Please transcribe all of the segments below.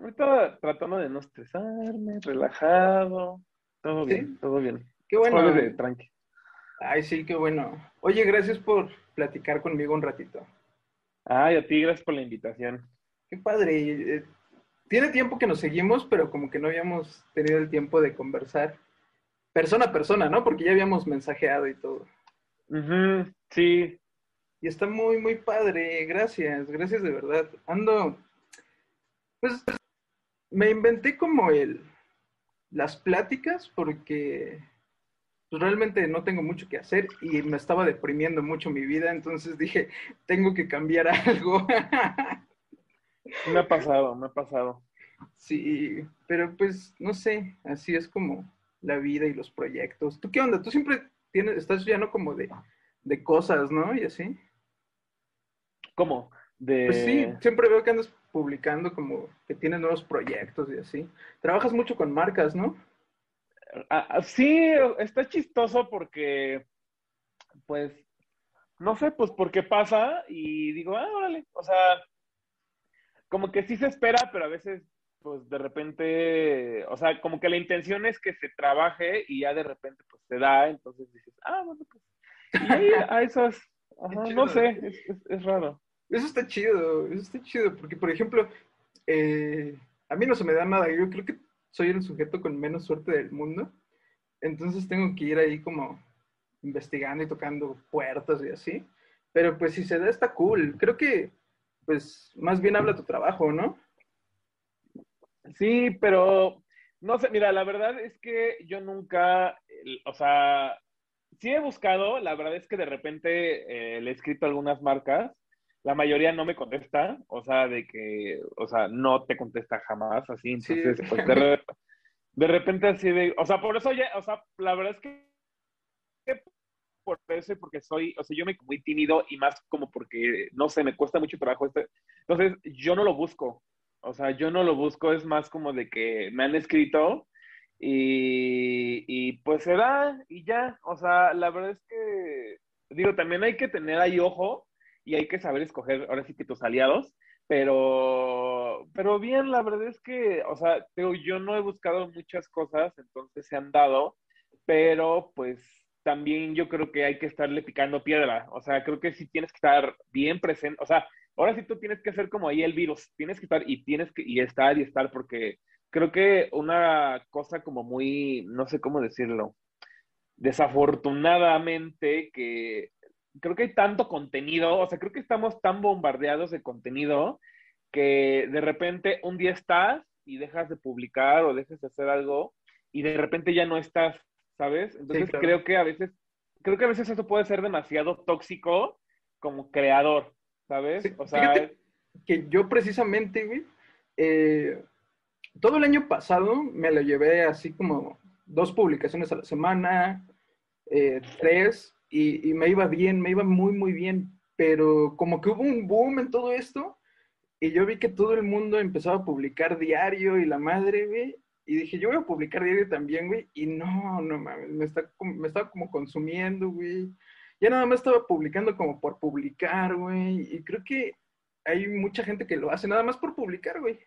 Ahorita tratando de no estresarme, relajado, todo bien, todo bien. Qué bueno. de tranqui. Ay, sí, qué bueno. Oye, gracias por platicar conmigo un ratito. Ay, a ti, gracias por la invitación. Qué padre. Eh, tiene tiempo que nos seguimos, pero como que no habíamos tenido el tiempo de conversar persona a persona, ¿no? Porque ya habíamos mensajeado y todo. sí. Y está muy, muy padre. Gracias, gracias de verdad. Ando, pues, me inventé como el, las pláticas porque pues realmente no tengo mucho que hacer y me estaba deprimiendo mucho mi vida, entonces dije, tengo que cambiar algo. me ha pasado, me ha pasado. Sí, pero pues no sé, así es como la vida y los proyectos. ¿Tú qué onda? Tú siempre tienes, estás lleno como de, de cosas, ¿no? Y así. ¿Cómo? De... Pues sí, siempre veo que andas publicando como que tienes nuevos proyectos y así. Trabajas mucho con marcas, ¿no? Ah, ah, sí, está chistoso porque, pues, no sé, pues porque pasa y digo, ah, órale, o sea, como que sí se espera, pero a veces, pues de repente, o sea, como que la intención es que se trabaje y ya de repente, pues se da, entonces dices, ah, bueno, pues, y ahí, a eso es, no sé, es, raro. Eso está chido, eso está chido, porque por ejemplo, eh, a mí no se me da nada, yo creo que soy el sujeto con menos suerte del mundo. Entonces tengo que ir ahí como investigando y tocando puertas y así. Pero pues si se da está cool. Creo que pues más bien habla tu trabajo, ¿no? Sí, pero no sé, mira, la verdad es que yo nunca, o sea, sí he buscado, la verdad es que de repente eh, le he escrito algunas marcas la mayoría no me contesta, o sea, de que, o sea, no te contesta jamás, así, entonces, pues, de, repente así de, o sea, por eso ya, o sea, la verdad es que por eso porque soy, o sea, yo me muy tímido y más como porque, no sé, me cuesta mucho trabajo este, entonces yo no lo busco, o sea, yo no lo busco, es más como de que me han escrito y, y pues se da y ya, o sea, la verdad es que, digo, también hay que tener ahí ojo, y hay que saber escoger ahora sí que tus aliados, pero, pero bien, la verdad es que, o sea, yo no he buscado muchas cosas, entonces se han dado, pero pues también yo creo que hay que estarle picando piedra, o sea, creo que sí tienes que estar bien presente, o sea, ahora sí tú tienes que ser como ahí el virus, tienes que estar y tienes que y estar y estar porque creo que una cosa como muy, no sé cómo decirlo, desafortunadamente que creo que hay tanto contenido, o sea, creo que estamos tan bombardeados de contenido que de repente un día estás y dejas de publicar o dejas de hacer algo y de repente ya no estás, ¿sabes? Entonces creo que a veces, creo que a veces eso puede ser demasiado tóxico como creador, ¿sabes? o sea, que yo precisamente, güey, eh, todo el año pasado me lo llevé así como dos publicaciones a la semana, eh, tres, y, me iba bien, me iba muy, muy bien, pero como que hubo un boom en todo esto y yo vi que todo el mundo empezaba a publicar diario y la madre, güey, y dije, yo voy a publicar diario también, güey, y no, no mames, me, está, me estaba como consumiendo, güey. Ya nada más estaba publicando como por publicar, güey, y creo que hay mucha gente que lo hace nada más por publicar, güey.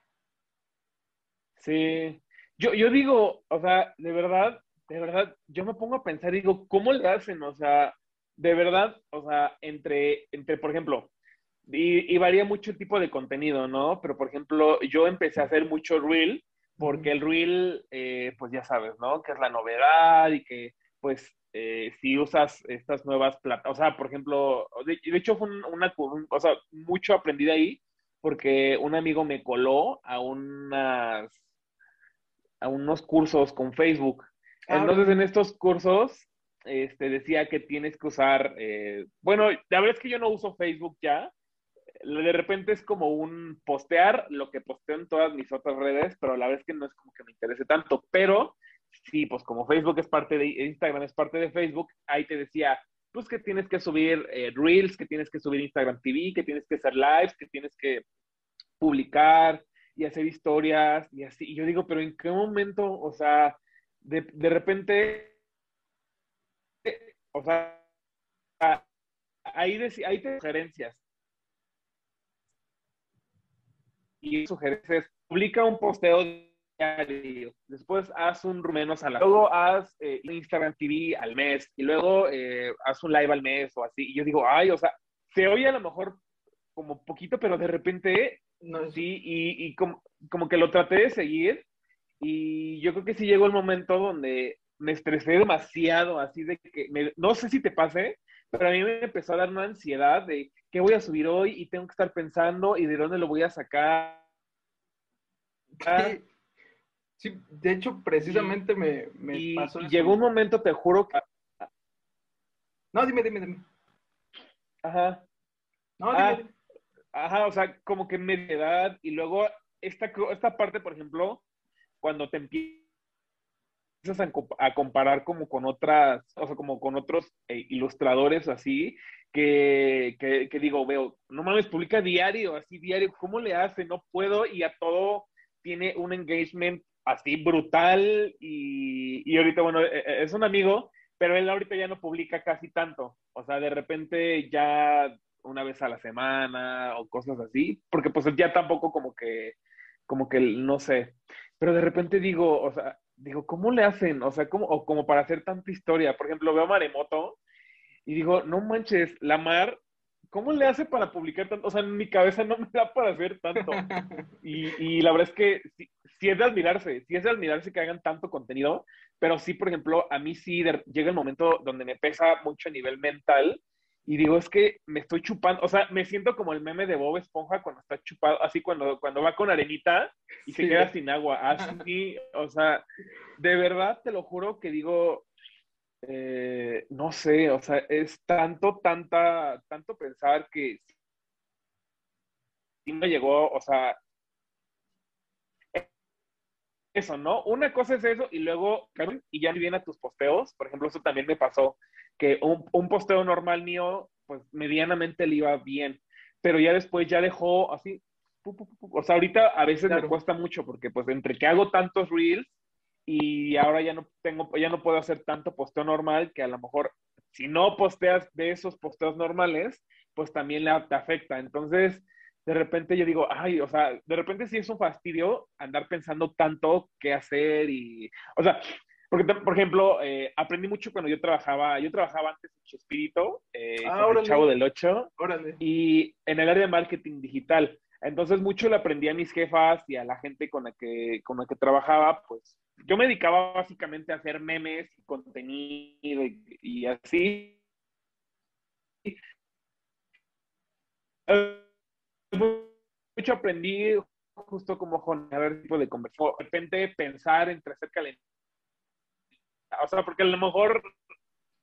Sí, yo, yo digo, o sea, de verdad, de verdad, yo me pongo a pensar, digo, ¿cómo le hacen? O sea, de verdad, o sea, entre, entre por ejemplo, y, varía mucho el tipo de contenido, ¿no? Pero, por ejemplo, yo empecé a hacer mucho reel, porque el reel, eh, pues ya sabes, ¿no? Que es la novedad y que, pues, eh, si usas estas nuevas plataformas, o sea, por ejemplo, de, hecho fue una, o sea, mucho aprendí de ahí, porque un amigo me coló a unas, a unos cursos con Facebook Ah, Entonces, en estos cursos, este, decía que tienes que usar, eh, bueno, la verdad es que yo no uso Facebook ya, de repente es como un postear lo que posteo en todas mis otras redes, pero la verdad es que no es como que me interese tanto, pero sí, pues como Facebook es parte de Instagram, es parte de Facebook, ahí te decía, pues que tienes que subir eh, Reels, que tienes que subir Instagram TV, que tienes que hacer lives, que tienes que publicar y hacer historias y así. Y yo digo, pero ¿en qué momento, o sea, de, de repente, o sea, ahí, hay sugerencias. y sugerencias, publica un posteo diario, después haz un menos a la, luego haz eh, Instagram TV al mes y luego eh, haz un live al mes o así. Y yo digo, ay, o sea, se oye a lo mejor como poquito, pero de repente, no, sí, y, y como, como que lo traté de seguir y yo creo que sí llegó el momento donde me estresé demasiado, así de que, no sé si te pase, pero a mí me empezó a dar una ansiedad de qué voy a subir hoy y tengo que estar pensando y de dónde lo voy a sacar. Sí, de hecho, precisamente me, me pasó. Y llegó un momento, te juro que. No, dime, dime, dime. Ajá. No, dime, ah, Ajá, o sea, como que edad y luego esta, esta parte, por ejemplo, cuando te empiezas a, comparar como con otras, o sea, como con otros eh, ilustradores así, que, que, digo, veo, no mames, publica diario, así diario, ¿cómo le hace? No puedo y a todo tiene un engagement así brutal y, y ahorita, bueno, e, e, es un amigo, pero él ahorita ya no publica casi tanto, o sea, de repente ya una vez a la semana o cosas así, porque pues ya tampoco como que, como que, no sé, pero de repente digo, o sea, digo, ¿cómo le hacen? O sea, ¿cómo, o como para hacer tanta historia. Por ejemplo, veo a Maremoto y digo, no manches, la Mar, ¿cómo le hace para publicar tanto? O sea, en mi cabeza no me da para hacer tanto. Y, y la verdad es que sí, es de admirarse, sí es de admirarse que hagan tanto contenido, pero sí, por ejemplo, a mí sí llega el momento donde me pesa mucho a nivel mental y digo, es que me estoy chupando, o sea, me siento como el meme de Bob Esponja cuando está chupado, así cuando, cuando va con arenita y se queda sin agua, así, o sea, de verdad te lo juro que digo, eh, no sé, o sea, es tanto, tanta, tanto pensar que sí me llegó, o sea, eso, ¿no? Una cosa es eso y luego, y ya viene a tus posteos, por ejemplo, eso también me pasó que un, posteo normal mío, pues medianamente le iba bien, pero ya después ya dejó así, o sea, ahorita a veces me cuesta mucho porque pues entre que hago tantos reels y ahora ya no tengo, ya no puedo hacer tanto posteo normal que a lo mejor si no posteas de esos posteos normales, pues también le, te afecta. Entonces, de repente yo digo, ay, o sea, de repente sí es un fastidio andar pensando tanto qué hacer y, o sea, porque, por ejemplo, eh, aprendí mucho cuando yo trabajaba, yo trabajaba antes en Chespirito, eh, ah, el Chavo del 8, y en el área de marketing digital. Entonces, mucho le aprendí a mis jefas y a la gente con la que, con la que trabajaba, pues yo me dedicaba básicamente a hacer memes y contenido y, así. Mucho aprendí justo como con a ver tipo de conversación. De repente pensar entre hacer calendario o sea, porque a lo mejor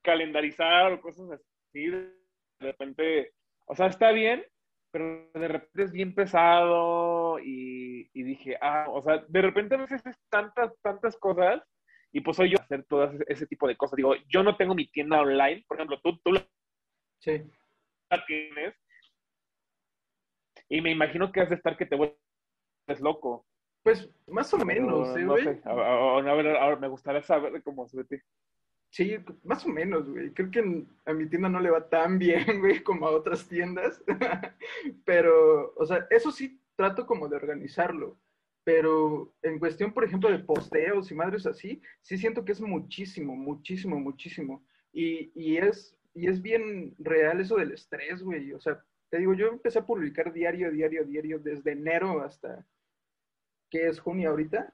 calendarizar o cosas así, de repente, o sea, está bien, pero de repente es bien pesado y, dije, ah, o sea, de repente a veces es tantas, tantas cosas y pues soy yo hacer todo ese tipo de cosas. Digo, yo no tengo mi tienda online, por ejemplo, tú, tú sí. la tienes y me imagino que has de estar que te vuelves loco. Pues más o menos, ¿eh, güey. A, ver, ahora me gustaría saber cómo se ve. Sí, más o menos, güey. Creo que a mi tienda no le va tan bien, güey, como a otras tiendas. Pero, o sea, eso sí trato como de organizarlo. Pero en cuestión, por ejemplo, de posteos y madres así, sí siento que es muchísimo, muchísimo, muchísimo. Y, y, es, y es bien real eso del estrés, güey. O sea, te digo, yo empecé a publicar diario, diario, diario, desde enero hasta, que es junio ahorita,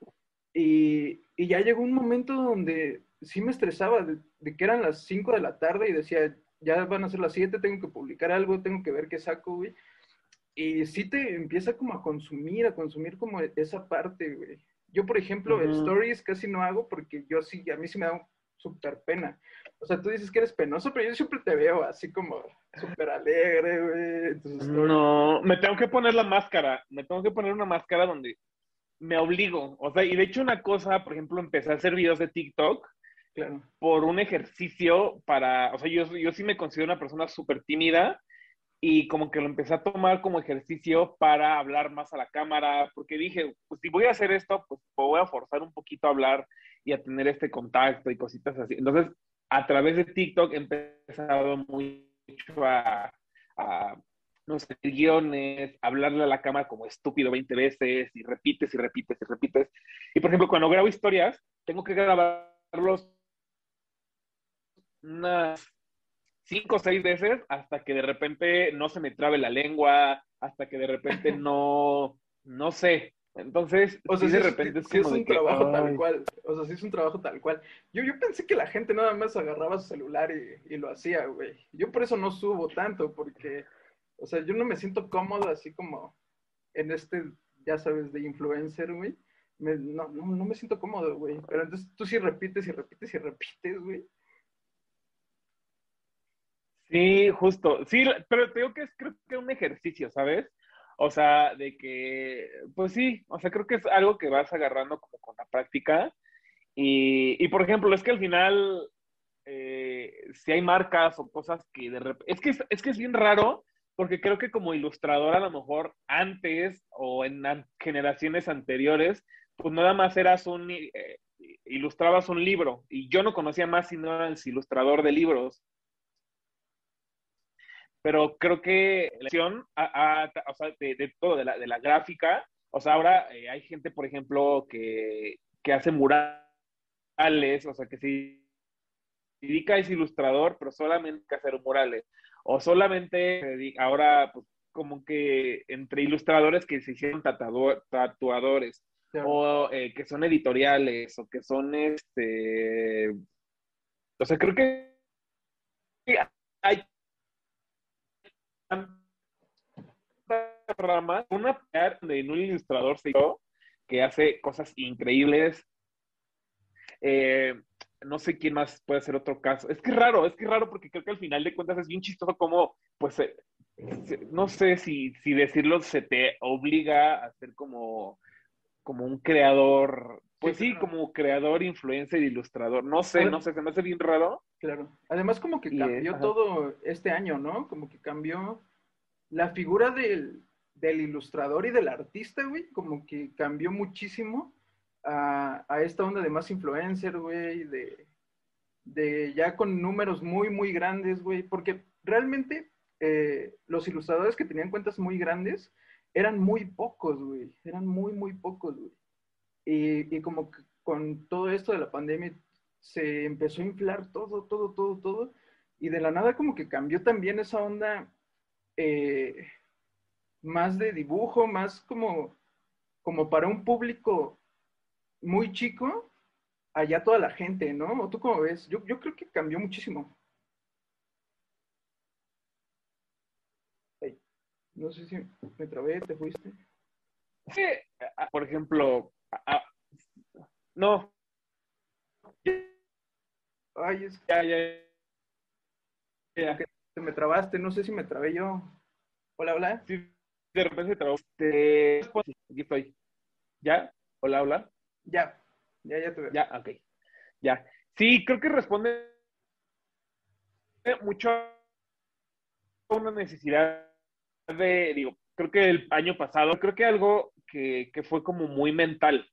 y, y, ya llegó un momento donde sí me estresaba, de, que eran las 5 de la tarde y decía, ya van a ser las 7, tengo que publicar algo, tengo que ver qué saco, güey. Y sí te empieza como a consumir, a consumir como esa parte, güey. Yo, por ejemplo, stories casi no hago porque yo sí, a mí sí me da súper pena. O sea, tú dices que eres penoso, pero yo siempre te veo así como súper alegre, güey. No, me tengo que poner la máscara. Me tengo que poner una máscara donde me obligo. O sea, y de hecho una cosa, por ejemplo, empecé a hacer videos de TikTok por un ejercicio para, o sea, yo, yo sí me considero una persona súper tímida y como que lo empecé a tomar como ejercicio para hablar más a la cámara, porque dije, pues si voy a hacer esto, pues voy a forzar un poquito a hablar y a tener este contacto y cositas así. Entonces, a través de TikTok he empezado mucho a, a no sé, guiones, hablarle a la cámara como estúpido 20 veces y repites y repites y repites. Y por ejemplo, cuando grabo historias, tengo que grabarlos unas cinco o seis veces hasta que de repente no se me trabe la lengua, hasta que de repente no, no sé. Entonces, o sea, sí, de repente es, es un trabajo tal cual. O sea, sí es un trabajo tal cual. Yo, yo pensé que la gente nada más agarraba su celular y, y lo hacía, güey. Yo por eso no subo tanto, porque, o sea, yo no me siento cómodo así como en este, ya sabes, de influencer, güey. No, no, no me siento cómodo, güey. Pero entonces tú sí repites y repites y repites, güey. Sí, justo. Sí, pero te digo que es creo que un ejercicio, ¿sabes? O sea, de que, pues sí, o sea, creo que es algo que vas agarrando como con la práctica. Y, y por ejemplo, es que al final, eh, si hay marcas o cosas que de repente, es que es, es que es bien raro, porque creo que como ilustrador a lo mejor antes o en generaciones anteriores, pues nada más eras un, eh, ilustrabas un libro y yo no conocía más sino al ilustrador de libros. Pero creo que la acción o sea, de, todo, de la, de la, gráfica, o sea, ahora eh, hay gente, por ejemplo, que, que, hace murales, o sea, que se dedica a ese ilustrador, pero solamente hacer murales, o solamente ahora, pues, como que entre ilustradores que se hicieron tatuador, tatuadores, o eh, que son editoriales, o que son, este, o sea, creo que hay rama, una en un ilustrador que hace cosas increíbles. Eh, no sé quién más puede ser otro caso. Es que es raro, es que es raro porque creo que al final de cuentas es bien chistoso como, pues, eh, no sé si, si decirlo se te obliga a ser como, como un creador, pues sí, como creador, influencer, ilustrador. No sé, no sé, se me hace bien raro. Claro. Además, como que cambió todo este año, ¿no? Como que cambió la figura del, del ilustrador y del artista, güey, como que cambió muchísimo a, esta onda de más influencer, güey, de, de ya con números muy, muy grandes, güey, porque realmente eh, los ilustradores que tenían cuentas muy grandes eran muy pocos, güey, eran muy, muy pocos, güey. Y, y como que con todo esto de la pandemia se empezó a inflar todo, todo, todo, todo, y de la nada como que cambió también esa onda eh, más de dibujo, más como, como para un público muy chico, allá toda la gente, ¿no? ¿O tú cómo ves? Yo, yo creo que cambió muchísimo. no sé si me trabé, te fuiste. Sí, por ejemplo, no. Ay, es ya, ya, ya. Te me trabaste, no sé si me trabé yo. Hola, hola. Sí, de repente se trabó. Este, aquí estoy. ¿Ya? Hola, hola. Ya, ya, ya te veo. Ya, ok. Ya. Sí, creo que responde mucho a una necesidad de, digo, creo que el año pasado, creo que algo que, que fue como muy mental.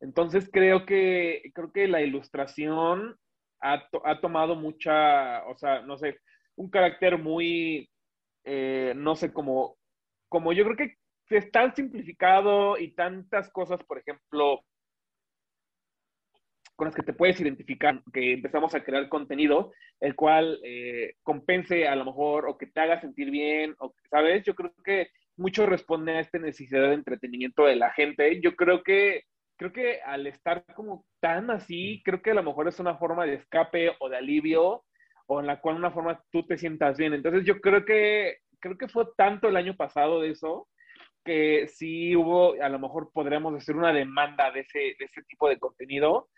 Entonces creo que, creo que la ilustración ha, ha, tomado mucha, o sea, no sé, un carácter muy, eh, no sé, como, como yo creo que es tan simplificado y tantas cosas, por ejemplo, con las que te puedes identificar, que empezamos a crear contenido, el cual eh, compense a lo mejor o que te haga sentir bien, o, ¿sabes? Yo creo que mucho responde a esta necesidad de entretenimiento de la gente. Yo creo que, creo que al estar como tan así, creo que a lo mejor es una forma de escape o de alivio, o en la cual una forma tú te sientas bien. Entonces yo creo que, creo que fue tanto el año pasado de eso, que sí hubo, a lo mejor podríamos decir, una demanda de ese, de ese tipo de contenido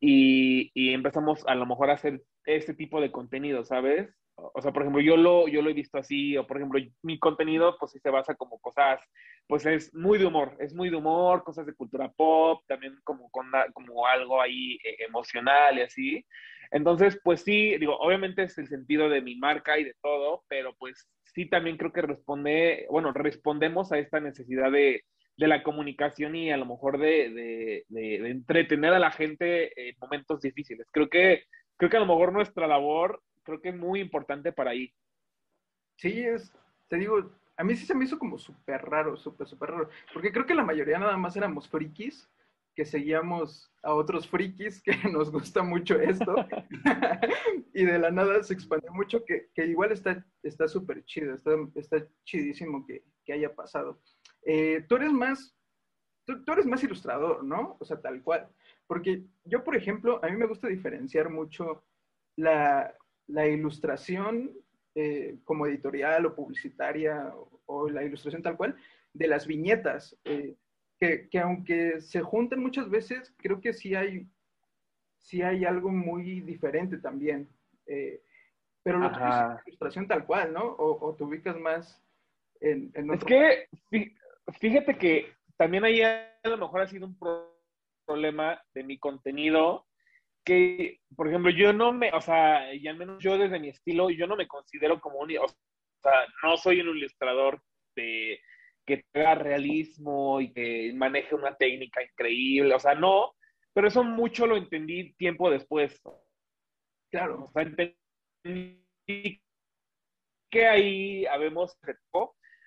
y, empezamos a lo mejor a hacer ese tipo de contenido, ¿sabes? O sea, por ejemplo, yo lo, yo lo he visto así, o por ejemplo, mi contenido, pues sí se basa como cosas, pues es muy de humor, es muy de humor, cosas de cultura pop, también como, con, como algo ahí eh, emocional y así. Entonces, pues sí, digo, obviamente es el sentido de mi marca y de todo, pero pues sí también creo que responde, bueno, respondemos a esta necesidad de, de la comunicación y a lo mejor de, de, entretener a la gente en momentos difíciles. Creo que, creo que a lo mejor nuestra labor, creo que es muy importante para ahí. Sí, es, te digo, a mí sí se me hizo como súper raro, súper, súper raro. Porque creo que la mayoría nada más éramos frikis, que seguíamos a otros frikis que nos gusta mucho esto. y de la nada se expandió mucho, que, que igual está súper chido, está, está chidísimo que, que haya pasado. Eh, tú eres más, tú, tú eres más ilustrador, ¿no? O sea, tal cual. Porque yo, por ejemplo, a mí me gusta diferenciar mucho la, la ilustración eh, como editorial o publicitaria o, la ilustración tal cual de las viñetas, eh, que, que, aunque se junten muchas veces, creo que sí hay, sí hay algo muy diferente también. Eh, pero lo que es ilustración tal cual, ¿no? O, te ubicas más en, en Es que, fíjate que también ahí a lo mejor ha sido un problema de mi contenido que, por ejemplo, yo no me, o sea, y al menos yo desde mi estilo, yo no me considero como un, o sea, no soy un ilustrador de, que tenga realismo y que maneje una técnica increíble, o sea, no, pero eso mucho lo entendí tiempo después. Claro. O sea, entendí que ahí habemos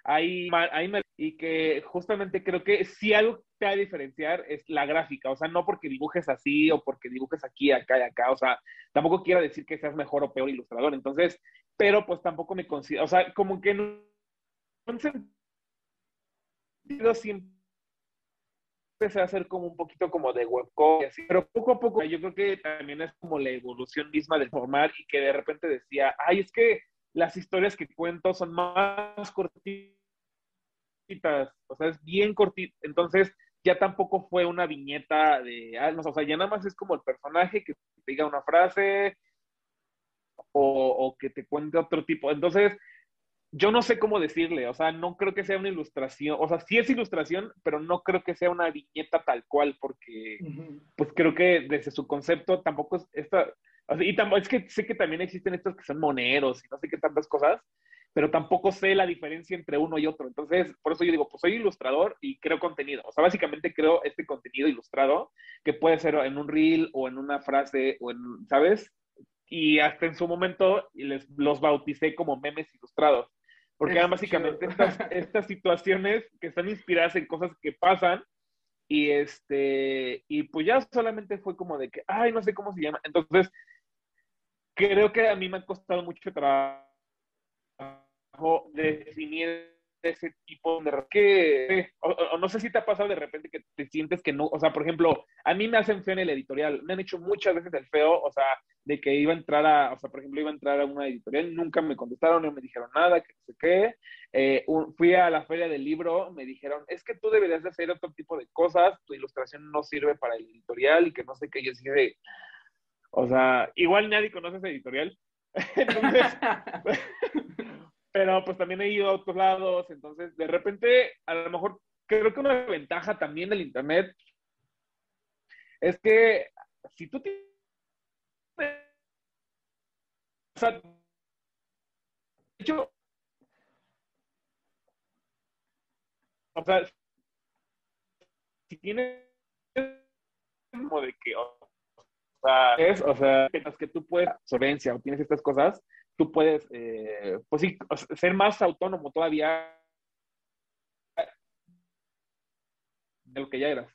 ahí, ahí y que justamente creo que si algo te va a diferenciar es la gráfica, o sea, no porque dibujes así o porque dibujes aquí, acá y acá, o sea, tampoco quiero decir que seas mejor o peor ilustrador, entonces, pero pues tampoco me considero, o sea, como que en un sentido siempre empecé a hacer como un poquito como de webcomic, pero poco a poco yo creo que también es como la evolución misma del formar y que de repente decía, ay, es que las historias que cuento son más cortitas o sea, es bien cortito. Entonces, ya tampoco fue una viñeta de, ah, o sea, ya nada más es como el personaje que te diga una frase o, que te cuente otro tipo. Entonces, yo no sé cómo decirle, o sea, no creo que sea una ilustración, o sea, sí es ilustración, pero no creo que sea una viñeta tal cual, porque, pues creo que desde su concepto tampoco es esta, y tampoco, es que sé que también existen estos que son moneros y no sé qué tantas cosas, pero tampoco sé la diferencia entre uno y otro. Entonces, por eso yo digo, pues soy ilustrador y creo contenido. O sea, básicamente creo este contenido ilustrado que puede ser en un reel o en una frase o en, ¿sabes? Y hasta en su momento les, los bauticé como memes ilustrados. Porque eran básicamente estas, estas situaciones que están inspiradas en cosas que pasan y este, y pues ya solamente fue como de que, ay, no sé cómo se llama. Entonces, creo que a mí me ha costado mucho trabajo definir ese tipo de que o, no sé si te ha pasado de repente que te sientes que no, o sea, por ejemplo, a mí me hacen feo en el editorial, me han hecho muchas veces el feo, o sea, de que iba a entrar a, o sea, por ejemplo, iba a entrar a una editorial, nunca me contestaron, no me dijeron nada, que no sé qué, eh, fui a la feria del libro, me dijeron, es que tú deberías de hacer otro tipo de cosas, tu ilustración no sirve para el editorial y que no sé qué, yo dije, o sea, igual nadie conoce ese editorial, entonces... pero pues también he ido a otros lados, entonces de repente a lo mejor creo que una ventaja también del Internet es que si tú tienes... O sea, de hecho, o sea, si tienes que, o sea, es, o que tú puedes, solvencia o tienes estas cosas, tú puedes, eh, pues sí, ser más autónomo todavía de lo que ya eras.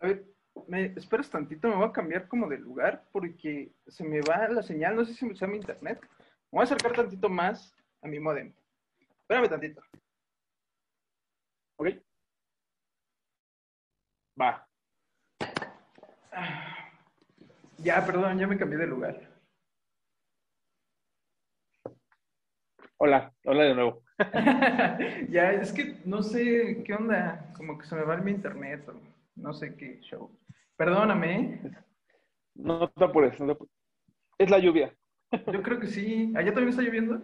A ver, me esperas tantito, me voy a cambiar como de lugar porque se me va la señal, no sé si me usa mi internet. Me voy a acercar tantito más a mi modem. Espérame tantito. Ok. Va. Ya, perdón, ya me cambié de lugar. Hola, hola de nuevo. ya, es que no sé qué onda, como que se me va mi internet o no sé qué show. Perdóname. No te apures, no Es la lluvia. Yo creo que sí. ¿Allá también está lloviendo?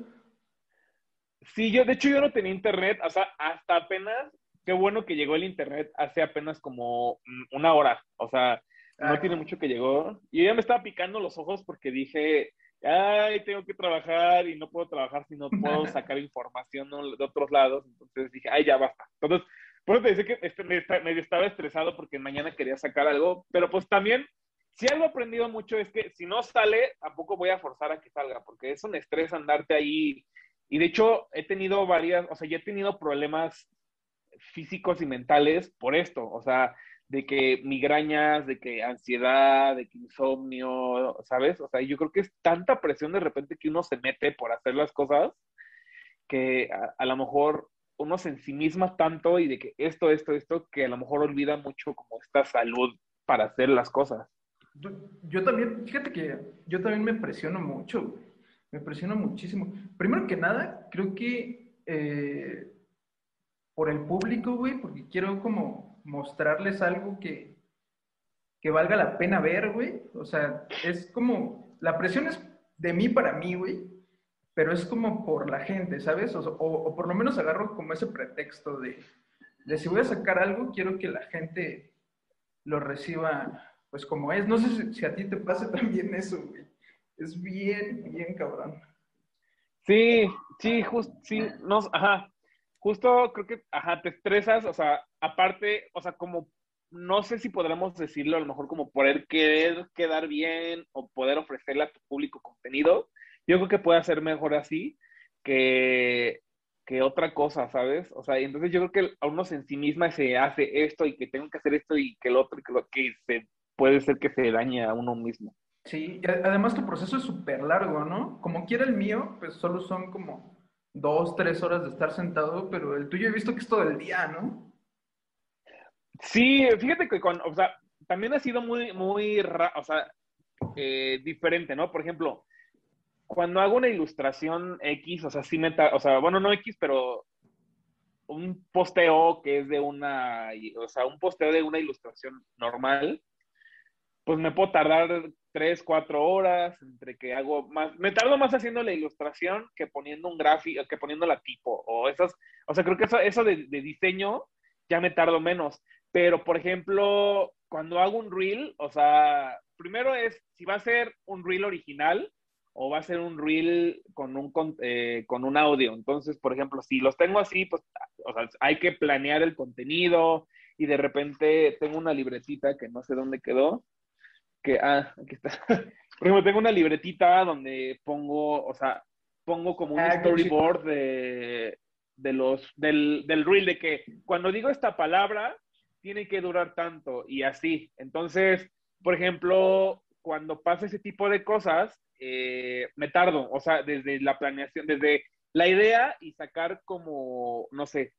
Sí, yo, de hecho, yo no tenía internet, o sea, hasta apenas, qué bueno que llegó el internet hace apenas como una hora, o sea, no ah. tiene mucho que llegó. Y ya me estaba picando los ojos porque dije, ay, tengo que trabajar y no puedo trabajar si no puedo sacar información de otros lados. Entonces dije, ay, ya basta. Entonces, por eso te decía que este, me, estaba estresado porque mañana quería sacar algo, pero pues también, si algo he aprendido mucho es que si no sale, tampoco voy a forzar a que salga, porque es un estrés andarte ahí Y de hecho, he tenido varias, o sea, ya he tenido problemas físicos y mentales por esto, o sea, de que migrañas, de que ansiedad, de que insomnio, ¿sabes? O sea, yo creo que es tanta presión de repente que uno se mete por hacer las cosas que a, lo mejor uno se ensimisma tanto y de que esto, esto, esto, que a lo mejor olvida mucho como esta salud para hacer las cosas. Yo también, fíjate que yo también me presiono mucho, me presiono muchísimo. Primero que nada, creo que eh, por el público, güey, porque quiero como mostrarles algo que, que valga la pena ver, güey. O sea, es como, la presión es de mí para mí, güey, pero es como por la gente, ¿sabes? O, por lo menos agarro como ese pretexto de, de, si voy a sacar algo, quiero que la gente lo reciba pues como es. No sé si, a ti te pasa también eso, güey. Es bien, bien cabrón. Sí, sí, justo, sí, no, ajá, justo creo que, ajá, te estresas, o sea, aparte, o sea, como, no sé si podremos decirlo, a lo mejor como poder querer quedar bien o poder ofrecerle a tu público contenido, yo creo que puede ser mejor así que, que otra cosa, ¿sabes? O sea, entonces yo creo que a uno en sí misma se hace esto y que tengo que hacer esto y que el otro, que, lo, que se, puede ser que se dañe a uno mismo. Sí, además tu proceso es súper largo, ¿no? Como quiera el mío, pues solo son como dos, tres horas de estar sentado, pero el tuyo he visto que es todo el día, ¿no? Sí, fíjate que con, o sea, también ha sido muy, muy, o sea, eh, diferente, ¿no? Por ejemplo, cuando hago una ilustración X, o sea, sí me, o sea, bueno, no X, pero un posteo que es de una, o sea, un posteo de una ilustración normal, pues me puedo tardar tres, cuatro horas entre que hago más, me tardo más haciendo la ilustración que poniendo un gráfico, que poniendo la tipo, o esas, o sea, creo que eso, eso de, diseño ya me tardo menos, pero por ejemplo, cuando hago un reel, o sea, primero es si va a ser un reel original o va a ser un reel con un, con, eh, con un audio. Entonces, por ejemplo, si los tengo así, pues, o sea, hay que planear el contenido y de repente tengo una libretita que no sé dónde quedó, que, ah, aquí está. Por ejemplo, tengo una libretita donde pongo, o sea, pongo como un ah, storyboard de, de los, del, del reel, de que cuando digo esta palabra, tiene que durar tanto y así. Entonces, por ejemplo, cuando pasa ese tipo de cosas, eh, me tardo, o sea, desde la planeación, desde la idea y sacar como, no sé,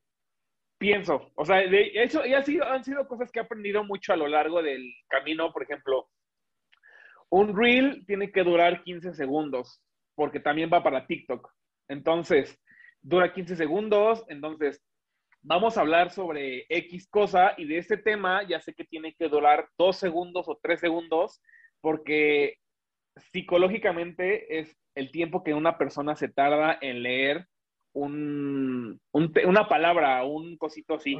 pienso, o sea, de eso y ha sido, han sido cosas que he aprendido mucho a lo largo del camino, por ejemplo, un reel tiene que durar 15 segundos, porque también va para TikTok. Entonces, dura 15 segundos, entonces vamos a hablar sobre X cosa y de ese tema ya sé que tiene que durar dos segundos o tres segundos, porque psicológicamente es el tiempo que una persona se tarda en leer un, una palabra, un cosito así.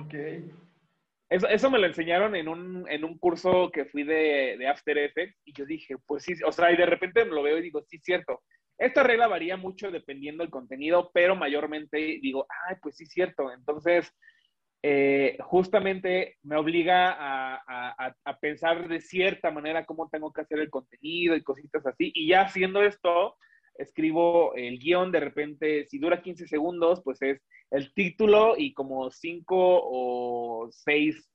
Eso, eso me lo enseñaron en un, en un curso que fui de, de, After Effects y yo dije, pues sí, o sea, y de repente lo veo y digo, sí, cierto. Esta regla varía mucho dependiendo del contenido, pero mayormente digo, ay, pues sí, cierto. Entonces, eh, justamente me obliga a, a, a, pensar de cierta manera cómo tengo que hacer el contenido y cositas así. Y ya haciendo esto, escribo el guion, de repente, si dura 15 segundos, pues es el título y como cinco o seis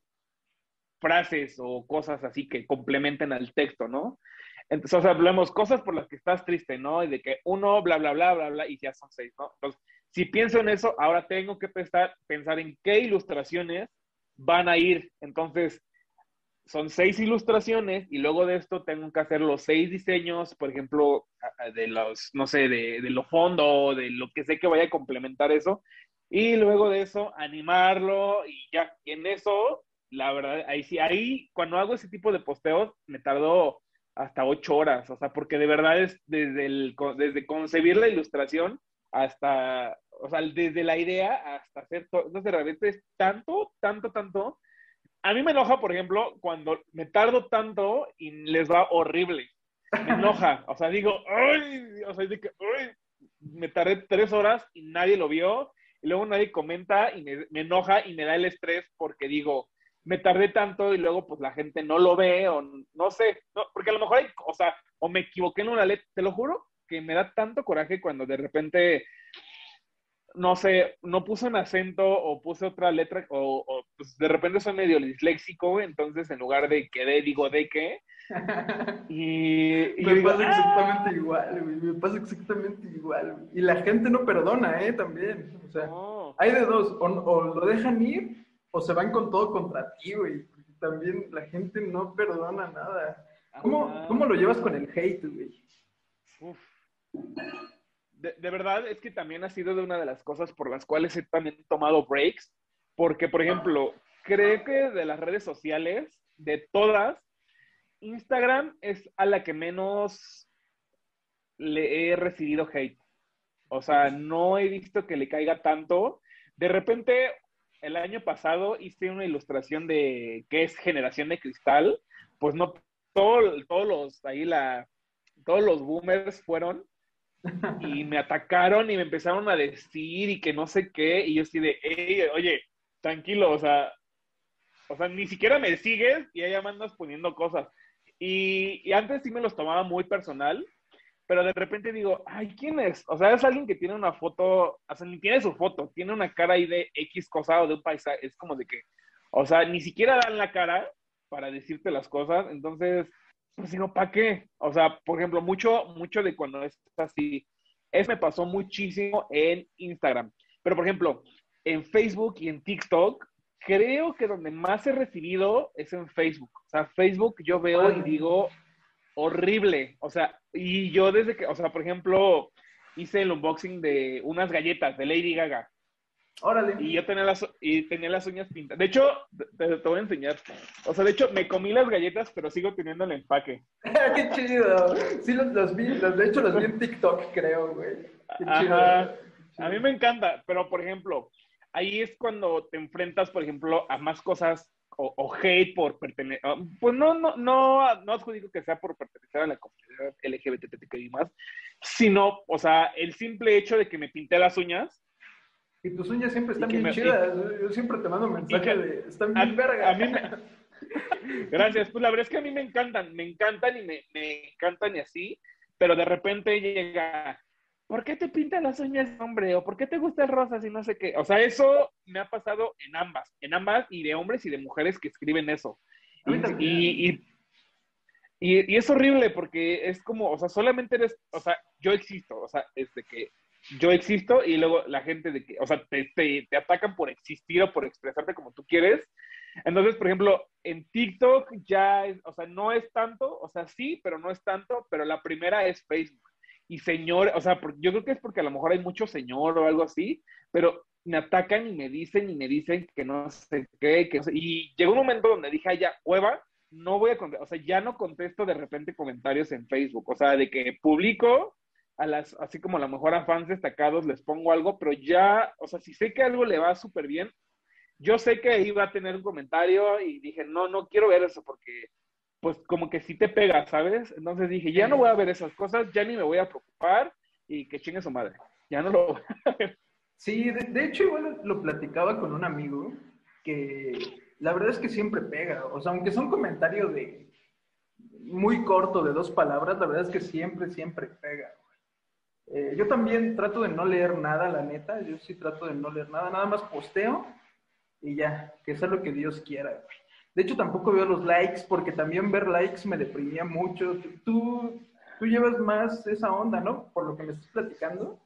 frases o cosas así que complementen al texto, ¿no? Entonces, hablemos cosas por las que estás triste, ¿no? Y de que uno, bla, bla, bla, bla, bla, y ya son seis, ¿no? Entonces, si pienso en eso, ahora tengo que pensar, pensar en qué ilustraciones van a ir. Entonces, son seis ilustraciones y luego de esto tengo que hacer los seis diseños, por ejemplo, de los, no sé, de, de lo fondo, de lo que sé que vaya a complementar eso. Y luego de eso, animarlo y ya, en eso, la verdad, ahí sí, ahí cuando hago ese tipo de posteos, me tardo hasta ocho horas, o sea, porque de verdad es desde, el, desde concebir la ilustración hasta, o sea, desde la idea hasta hacer todo, entonces realmente es tanto, tanto, tanto, a mí me enoja, por ejemplo, cuando me tardo tanto y les va horrible. Me enoja. O sea, digo, ¡ay! O sea, que, ¡ay! Me tardé tres horas y nadie lo vio. Y luego nadie comenta y me, enoja y me da el estrés porque digo, me tardé tanto y luego pues la gente no lo ve o no sé. porque a lo mejor hay, o sea, o me equivoqué en una letra. Te lo juro que me da tanto coraje cuando de repente no sé, no puse un acento o puse otra letra, o, pues de repente soy medio disléxico, entonces en lugar de que de, digo de qué. Y, me pasa ah". exactamente igual, güey, me pasa exactamente igual. Y la gente no perdona, ¿eh? También. O sea, hay de dos, o, lo dejan ir o se van con todo contra ti, güey. También la gente no perdona nada. ¿Cómo, ¿cómo lo llevas con el hate, güey? Uf de, verdad es que también ha sido de una de las cosas por las cuales he también tomado breaks, porque, por ejemplo, creo que de las redes sociales, de todas, Instagram es a la que menos le he recibido hate. O sea, no he visto que le caiga tanto. De repente, el año pasado hice una ilustración de qué es generación de cristal. Pues no, todos los, ahí la, todos los boomers fueron y me atacaron y me empezaron a decir y que no sé qué, y yo estoy de, oye, tranquilo, o sea, o sea, ni siquiera me sigues y ya me andas poniendo cosas. Y, antes sí me los tomaba muy personal, pero de repente digo, ay, ¿quién es? O sea, es alguien que tiene una foto, o sea, ni tiene su foto, tiene una cara ahí de X cosa o de un paisaje, es como de que, o sea, ni siquiera dan la cara para decirte las cosas, entonces pues digo, ¿para qué? O sea, por ejemplo, mucho, mucho de cuando es así, eso me pasó muchísimo en Instagram. Pero, por ejemplo, en Facebook y en TikTok, creo que donde más he recibido es en Facebook. O sea, Facebook yo veo y digo, horrible. O sea, y yo desde que, o sea, por ejemplo, hice el unboxing de unas galletas de Lady Gaga. Órale. Y yo tenía las, y tenía las uñas pintadas. De hecho, te, voy a enseñar. O sea, de hecho, me comí las galletas, pero sigo teniendo el empaque. ¡Qué chido! Sí, los, vi, los, de hecho, los vi en TikTok, creo, güey. Qué chido. A mí me encanta, pero, por ejemplo, ahí es cuando te enfrentas, por ejemplo, a más cosas o, hate por pertenecer, ah, pues no, no, no, no adjudico que sea por pertenecer a la comunidad LGBTQ y más, sino, o sea, el simple hecho de que me pinté las uñas, y tus uñas siempre están bien chidas. Yo siempre te mando mensaje de están bien verga. A mí Gracias. Pues la verdad es que a mí me encantan, me encantan y me, me encantan y así, pero de repente llega, ¿por qué te pintan las uñas, hombre? ¿O por qué te gusta el rosa si no sé qué? O sea, eso me ha pasado en ambas, en ambas y de hombres y de mujeres que escriben eso. Y, y, y, es horrible porque es como, o sea, solamente eres, o sea, yo existo, o sea, es de que yo existo y luego la gente de que, o sea, te, te, atacan por existir o por expresarte como tú quieres. Entonces, por ejemplo, en TikTok ya, o sea, no es tanto, o sea, sí, pero no es tanto, pero la primera es Facebook. Y señor, o sea, yo creo que es porque a lo mejor hay mucho señor o algo así, pero me atacan y me dicen y me dicen que no sé qué, que y llegó un momento donde dije, ya, hueva, no voy a contestar, o sea, ya no contesto de repente comentarios en Facebook, o sea, de que publico a las, así como a lo mejor a fans destacados les pongo algo, pero ya, o sea, si sé que algo le va súper bien, yo sé que ahí va a tener un comentario y dije, no, no quiero ver eso porque, pues, como que sí te pega, ¿sabes? Entonces dije, ya no voy a ver esas cosas, ya ni me voy a preocupar y que chingue su madre. Ya no lo voy a ver. Sí, de, hecho, igual lo platicaba con un amigo que la verdad es que siempre pega. O sea, aunque son comentarios de muy corto, de dos palabras, la verdad es que siempre, siempre pega. Eh, yo también trato de no leer nada, la neta. Yo sí trato de no leer nada. Nada más posteo y ya, que sea lo que Dios quiera. De hecho, tampoco veo los likes porque también ver likes me deprimía mucho. Tú, tú llevas más esa onda, ¿no? Por lo que me estás platicando.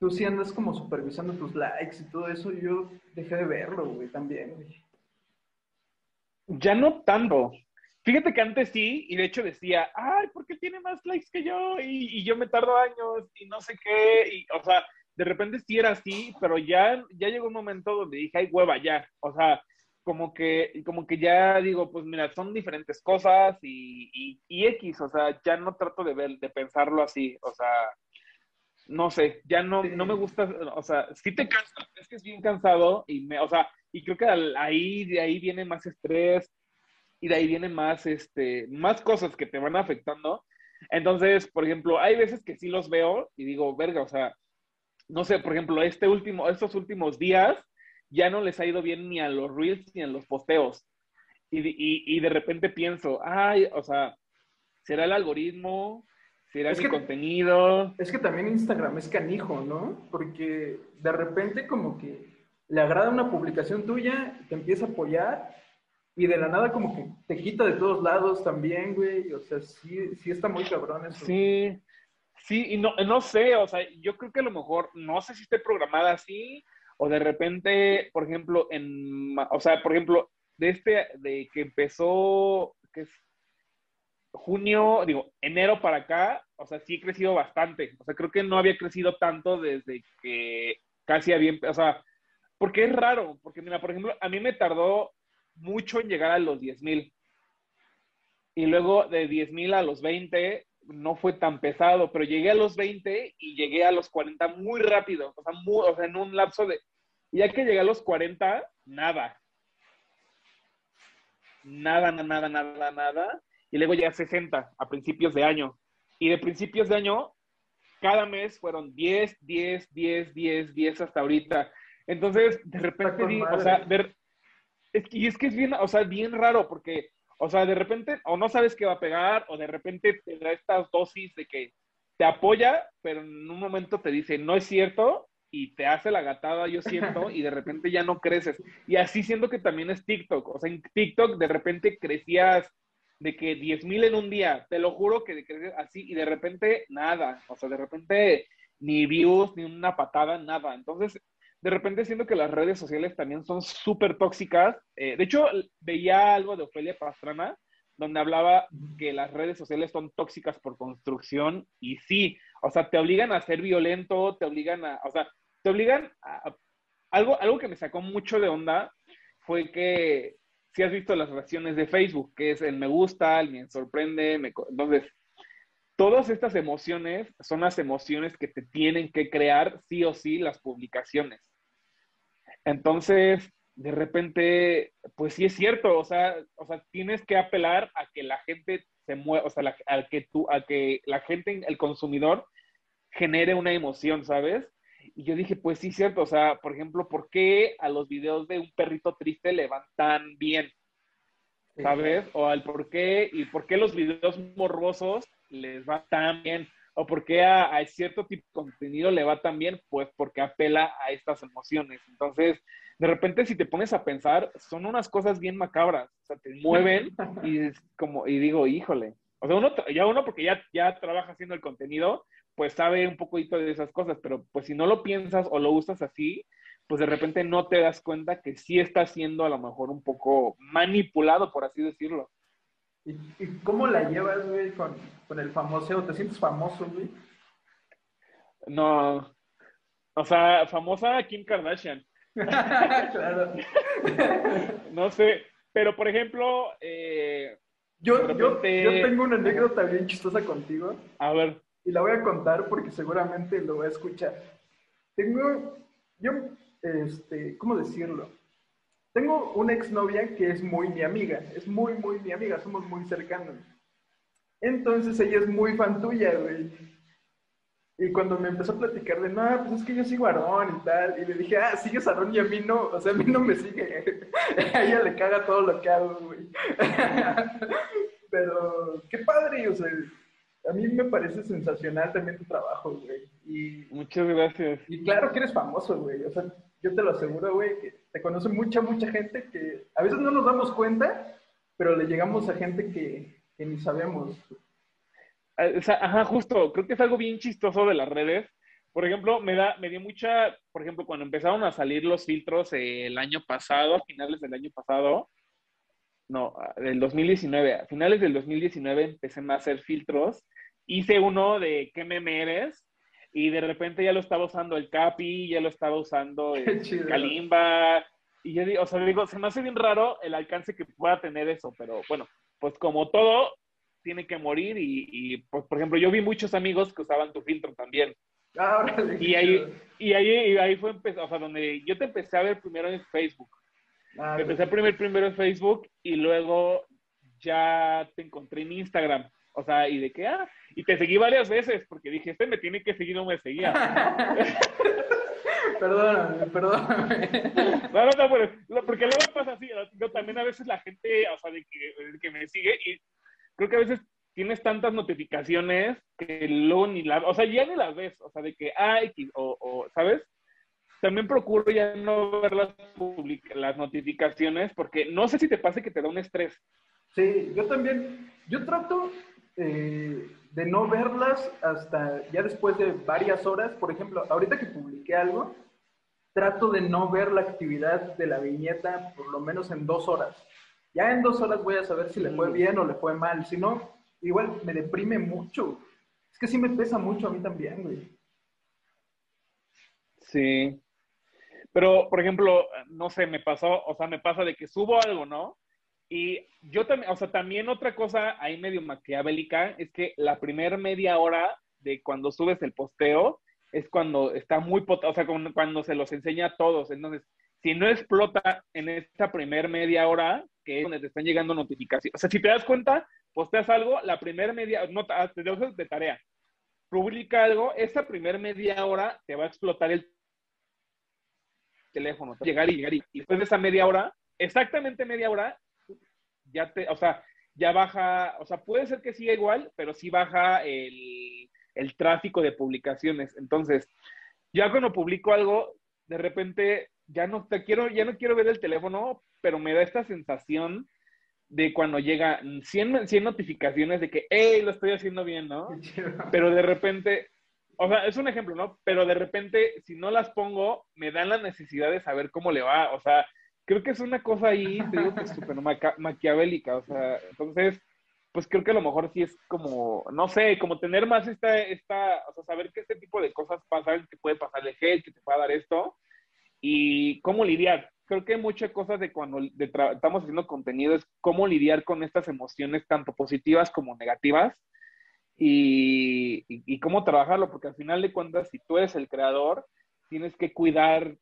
Tú sí andas como supervisando tus likes y todo eso. Yo dejé de verlo, güey, también, güey. Ya no tanto. Fíjate que antes sí, y de hecho decía, ay, ¿por qué tiene más likes que yo? Y, yo me tardo años y no sé qué. Y, o sea, de repente sí era así, pero ya, ya llegó un momento donde dije, ay, hueva, ya. O sea, como que, como que ya digo, pues mira, son diferentes cosas y, y, X, o sea, ya no trato de ver, de pensarlo así, o sea, no sé, ya no, no me gusta, o sea, sí te cansa, es que es bien cansado y me, o sea, y creo que ahí, de ahí viene más estrés, y de ahí vienen más, este, más cosas que te van afectando. Entonces, por ejemplo, hay veces que sí los veo y digo, verga, o sea, no sé, por ejemplo, este último, estos últimos días ya no les ha ido bien ni a los reels ni a los posteos. Y, y, y de repente pienso, ay, o sea, ¿será el algoritmo? si era Es mi que- contenido. Es que también Instagram es canijo, ¿no? Porque de repente como que le agrada una publicación tuya, te empieza a apoyar y de la nada como que te quita de todos lados también, güey. O sea, sí, sí está muy cabrón eso. Sí, sí, y no, no sé, o sea, yo creo que a lo mejor, no sé si esté programada así, o de repente, por ejemplo, en, o sea, por ejemplo, de este, de que empezó, que es junio, digo, enero para acá, o sea, sí he crecido bastante, o sea, creo que no había crecido tanto desde que casi había, empe- o sea, porque es raro, porque mira, por ejemplo, a mí me tardó mucho en llegar a los 10 mil. Y luego de 10 mil a los 20 no fue tan pesado, pero llegué a los 20 y llegué a los 40 muy rápido, o sea, muy- o sea, en un lapso de... y Ya que llegué a los 40, nada. Nada, na- nada, nada, nada. Y luego llegué a 60 a principios de año. Y de principios de año, cada mes fueron 10, 10, 10, 10, 10 hasta ahorita. Entonces, de repente, di- o sea, de- es que, y es que es bien, o sea, bien raro porque, o sea, de repente, o no sabes qué va a pegar, o de repente te da estas dosis de que te apoya, pero en un momento te dice, no es cierto, y te hace la gatada, yo siento, y de repente ya no creces. Y así siento que también es TikTok. O sea, en TikTok de repente crecías de que 10 mil en un día, te lo juro que creces así, y de repente nada. O sea, de repente ni views, ni una patada, nada. Entonces, de repente siento que las redes sociales también son súper tóxicas. Eh, de hecho, veía algo de Ofelia Pastrana, donde hablaba que las redes sociales son tóxicas por construcción, y sí, o sea, te obligan a ser violento, te obligan a, o sea, te obligan a, algo, algo que me sacó mucho de onda fue que si has visto las reacciones de Facebook, que es el me gusta, el me sorprende, me entonces, todas estas emociones son las emociones que te tienen que crear sí o sí las publicaciones. Entonces, de repente, pues sí es cierto, o sea, o sea, tienes que apelar a que la gente se mueva, o sea, a que tú, a que la gente, el consumidor, genere una emoción, ¿sabes? Y yo dije, pues sí, cierto, o sea, por ejemplo, ¿por qué a los videos de un perrito triste le van tan bien? ¿Sabes? O al por qué, y por qué los videos morbosos les va tan bien, o por qué a, a cierto tipo de contenido le va tan bien, pues porque apela a estas emociones. Entonces, de repente, si te pones a pensar, son unas cosas bien macabras, o sea, te mueven y es como, y digo, híjole. O sea, uno, ya uno porque ya, ya trabaja haciendo el contenido, pues sabe un poquito de esas cosas, pero pues si no lo piensas o lo usas así, pues de repente no te das cuenta que sí está siendo a lo mejor un poco manipulado, por así decirlo. ¿Y, y cómo la llevas, güey, con, con el famoso? ¿Te sientes famoso, güey? No, o sea, famosa Kim Kardashian, claro. no sé, pero por ejemplo, eh, yo, repente- yo tengo una anécdota bien chistosa contigo a ver, y la voy a contar porque seguramente lo voy a escuchar. Tengo, yo, este, ¿cómo decirlo? Tengo una exnovia que es muy mi amiga, es muy, muy mi amiga, somos muy cercanos. Entonces ella es muy fan tuya, güey. Y cuando me empezó a platicar de, no, pues es que yo sigo a Aaron y tal, y le dije, ah, sigues a Aaron y a mí no, o sea, a mí no me sigue. a ella le caga todo lo que hago, güey. Pero, qué padre, o sea, a mí me parece sensacional también tu trabajo, güey. Y, muchas gracias. y claro que eres famoso, güey. O sea, yo te lo aseguro, güey, que te conoce mucha, mucha gente que a veces no nos damos cuenta, pero le llegamos a gente que, que ni sabemos. Sea, ajá, justo, creo que es algo bien chistoso de las redes. Por ejemplo, me da, me dio mucha, por ejemplo, cuando empezaron a salir los filtros el año pasado, a finales del año pasado, no, ah, del 2019, a finales del 2019 empecé a hacer filtros. Hice uno de ¿qué meme eres? Y de repente ya lo estaba usando el Capi, ya lo estaba usando el. Kalimba. Y yo digo, o sea, digo, se me hace bien raro el alcance que pueda tener eso, pero bueno, pues como todo, tiene que morir y, y, pues, por ejemplo, yo vi muchos amigos que usaban tu filtro también. Ah, Y ahí, y ahí, y ahí fue, o sea, donde yo te empecé a ver primero en Facebook. Ah, Te empecé primero, primero en Facebook y luego ya te encontré en Instagram. O sea, y de que, ah, y te seguí varias veces porque dije, este me tiene que seguir, no me seguía. perdóname, perdóname. No, no, no, no, porque luego pasa así. Yo también a veces la gente, o sea, de que, de que me sigue y creo que a veces tienes tantas notificaciones que luego ni la, o sea, ya ni las ves, o sea, de que, ay, o, o ¿sabes? También procuro ya no ver las, las notificaciones porque no sé si te pase que te da un estrés. Sí, yo también, yo trato eh, de no verlas hasta ya después de varias horas. Por ejemplo, ahorita que publiqué algo, trato de no ver la actividad de la viñeta por lo menos en dos horas. Ya en dos horas voy a saber si le fue bien o le fue mal. Si no, igual me deprime mucho. Es que sí me pesa mucho a mí también, güey. Sí. Pero, por ejemplo, no sé, me pasó, o sea, me pasa de que subo algo, ¿no? Y yo también, o sea, también otra cosa ahí medio maquiavélica es que la primera media hora de cuando subes el posteo es cuando está muy, o sea, cuando se los enseña a todos. Entonces, si no explota en esta primera media hora, que es donde te están llegando notificaciones, o sea, si te das cuenta, posteas algo, la primera media, no, te dejo de tarea, publica algo, esa primera media hora te va a explotar el teléfono, llegar y llegar y después de esa media hora, exactamente media hora, ya te, o sea, ya baja, o sea, puede ser que siga igual, pero sí baja el, el tráfico de publicaciones. Entonces, ya cuando publico algo, de repente ya no te quiero, ya no quiero ver el teléfono, pero me da esta sensación de cuando llega 100, 100 notificaciones de que, hey, lo estoy haciendo bien, ¿no? Pero de repente, o sea, es un ejemplo, ¿no? Pero de repente, si no las pongo, me dan la necesidad de saber cómo le va. O sea, creo que es una cosa ahí, te digo que es súper maquiavélica, o sea, entonces, pues creo que a lo mejor sí es como, no sé, como tener más esta, esta, o sea, saber que este tipo de cosas pasan, que puede pasarle hate, que te pueda dar esto, y cómo lidiar. Creo que muchas cosas de cuando estamos haciendo contenido es cómo lidiar con estas emociones tanto positivas como negativas y, y cómo trabajarlo, porque al final de cuentas, si tú eres el creador, tienes que cuidarte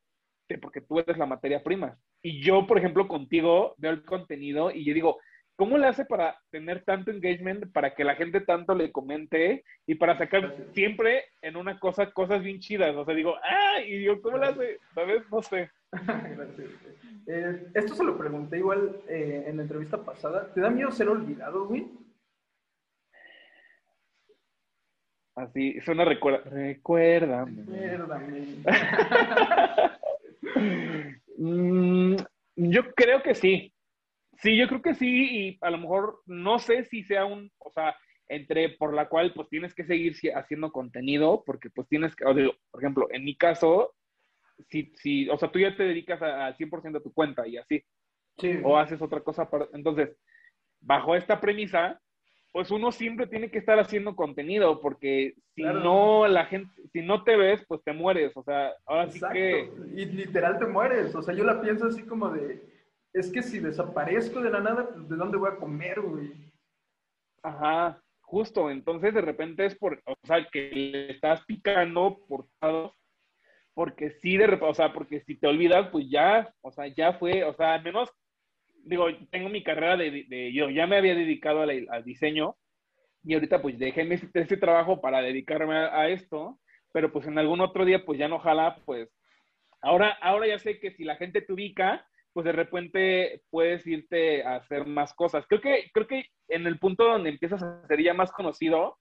porque tú eres la materia prima. Y yo, por ejemplo, contigo veo el contenido y yo digo, ¿cómo le hace para tener tanto engagement, para que la gente tanto le comente y para sacar siempre en una cosa cosas bien chidas? O sea, digo, ¡ah! Y yo, ¿cómo le hace? ¿Sabes? No sé. Gracias. Eh, esto se lo pregunté igual eh, en la entrevista pasada. ¿Te da miedo ser olvidado, güey? Así, suena recuerda. Recuérdame. Recuérdame. Mm, yo creo que sí. Sí, yo creo que sí, y a lo mejor no sé si sea un, o sea, entre por la cual pues tienes que seguir haciendo contenido, porque pues tienes que, por ejemplo, en mi caso, si, si, o sea, tú ya te dedicas al 100% a tu cuenta y así, Sí. o haces otra cosa, para, entonces, bajo esta premisa, pues uno siempre tiene que estar haciendo contenido, porque si Claro. no la gente, si no te ves, pues te mueres, o sea, ahora Exacto. sí que, Y literal te mueres. O sea, yo la pienso así como de, es que si desaparezco de la nada, pues, ¿de dónde voy a comer, güey? ajá, justo, entonces de repente es por, o sea, que le estás picando por todos, porque sí, de repente, o sea, porque si te olvidas, pues ya, o sea, ya fue, o sea, al menos, digo, tengo mi carrera de, de- yo ya me había dedicado al diseño, y ahorita pues dejé mi- este trabajo para dedicarme a, a esto, pero pues en algún otro día pues ya no jala, pues ahora, ahora ya sé que si la gente te ubica, pues de repente puedes irte a hacer más cosas. Creo que, creo que en el punto donde empiezas a ser ya más conocido,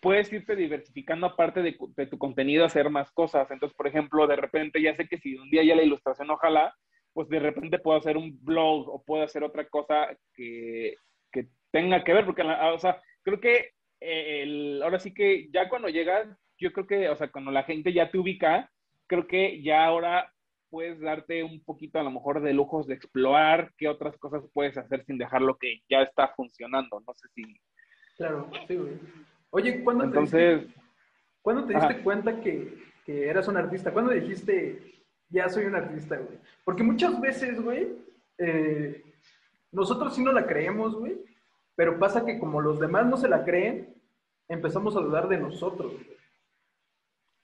puedes irte diversificando aparte de, de tu contenido a hacer más cosas. Entonces, por ejemplo, de repente ya sé que si un día ya la ilustración ojalá, pues de repente puedo hacer un blog o puedo hacer otra cosa que, que tenga que ver, porque, la- o sea, creo que eh, el, ahora sí que ya cuando llegas, yo creo que, o sea, cuando la gente ya te ubica, creo que ya ahora puedes darte un poquito a lo mejor de lujos de explorar qué otras cosas puedes hacer sin dejar lo que ya está funcionando. No sé si... Claro, sí, güey. Oye, ¿cuándo te Entonces, diste, ¿cuándo te diste cuenta que, que eras un artista? ¿Cuándo dijiste, ya soy un artista, güey? Porque muchas veces, güey, eh, nosotros sí no la creemos, güey, pero pasa que como los demás no se la creen, empezamos a dudar de nosotros, güey.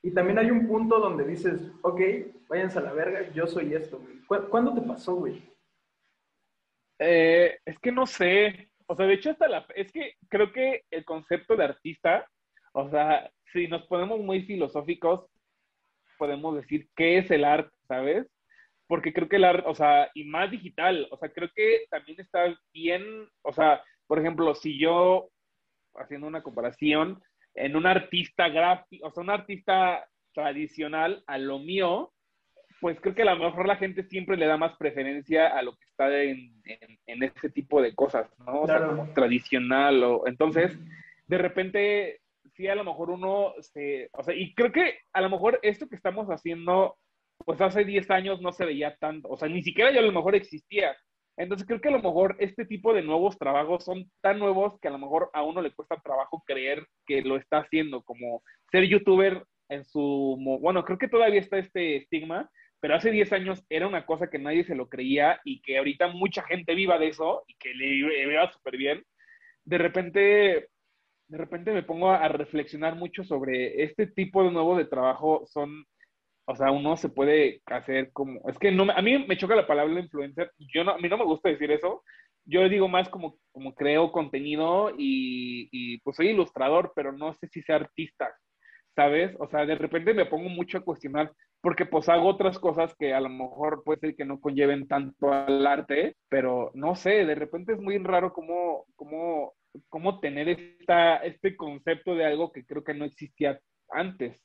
Y también hay un punto donde dices, ok, váyanse a la verga, yo soy esto, güey. ¿Cu- ¿Cuándo te pasó, güey? eh, es que no sé, o sea, de hecho hasta la... Es que creo que el concepto de artista, o sea, si nos ponemos muy filosóficos, podemos decir qué es el arte, ¿sabes? Porque creo que el arte, o sea, y más digital, o sea, creo que también está bien, o sea, por ejemplo, si yo haciendo una comparación, en un artista gráfico, o sea, un artista tradicional a lo mío, pues creo que a lo mejor la gente siempre le da más preferencia a lo que está en, en, este tipo de cosas, ¿no? O sea, como tradicional, o entonces, de repente, sí, a lo mejor uno, se, o sea, y creo que a lo mejor esto que estamos haciendo, pues hace 10 años no se veía tanto, o sea, ni siquiera yo a lo mejor existía, entonces creo que a lo mejor este tipo de nuevos trabajos son tan nuevos que a lo mejor a uno le cuesta trabajo creer que lo está haciendo, como ser youtuber en su, bueno, creo que todavía está este estigma, pero hace 10 años era una cosa que nadie se lo creía y que ahorita mucha gente viva de eso y que le vea súper bien. De repente, de repente me pongo a reflexionar mucho sobre este tipo de nuevo de trabajo son o sea, uno se puede hacer como, es que no, a mí me choca la palabra influencer, yo no, a mí no me gusta decir eso, yo digo más como, como creo contenido y, y pues soy ilustrador, pero no sé si sea artista, ¿sabes? O sea, de repente me pongo mucho a cuestionar porque pues hago otras cosas que a lo mejor puede ser que no conlleven tanto al arte, pero no sé, de repente es muy raro cómo, cómo, cómo tener esta, este concepto de algo que creo que no existía antes.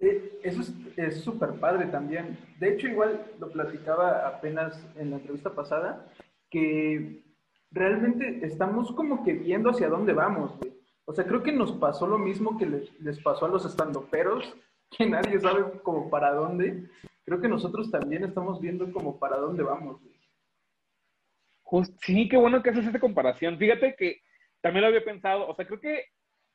Eh, eso es súper padre también. De hecho, igual lo platicaba apenas en la entrevista pasada, que realmente estamos como que viendo hacia dónde vamos, O sea, creo que nos pasó lo mismo que les, pasó a los estandoperos, que nadie sabe como para dónde. Creo que nosotros también estamos viendo como para dónde vamos, sí, qué bueno que haces esta comparación. Fíjate que también lo había pensado, o sea, creo que,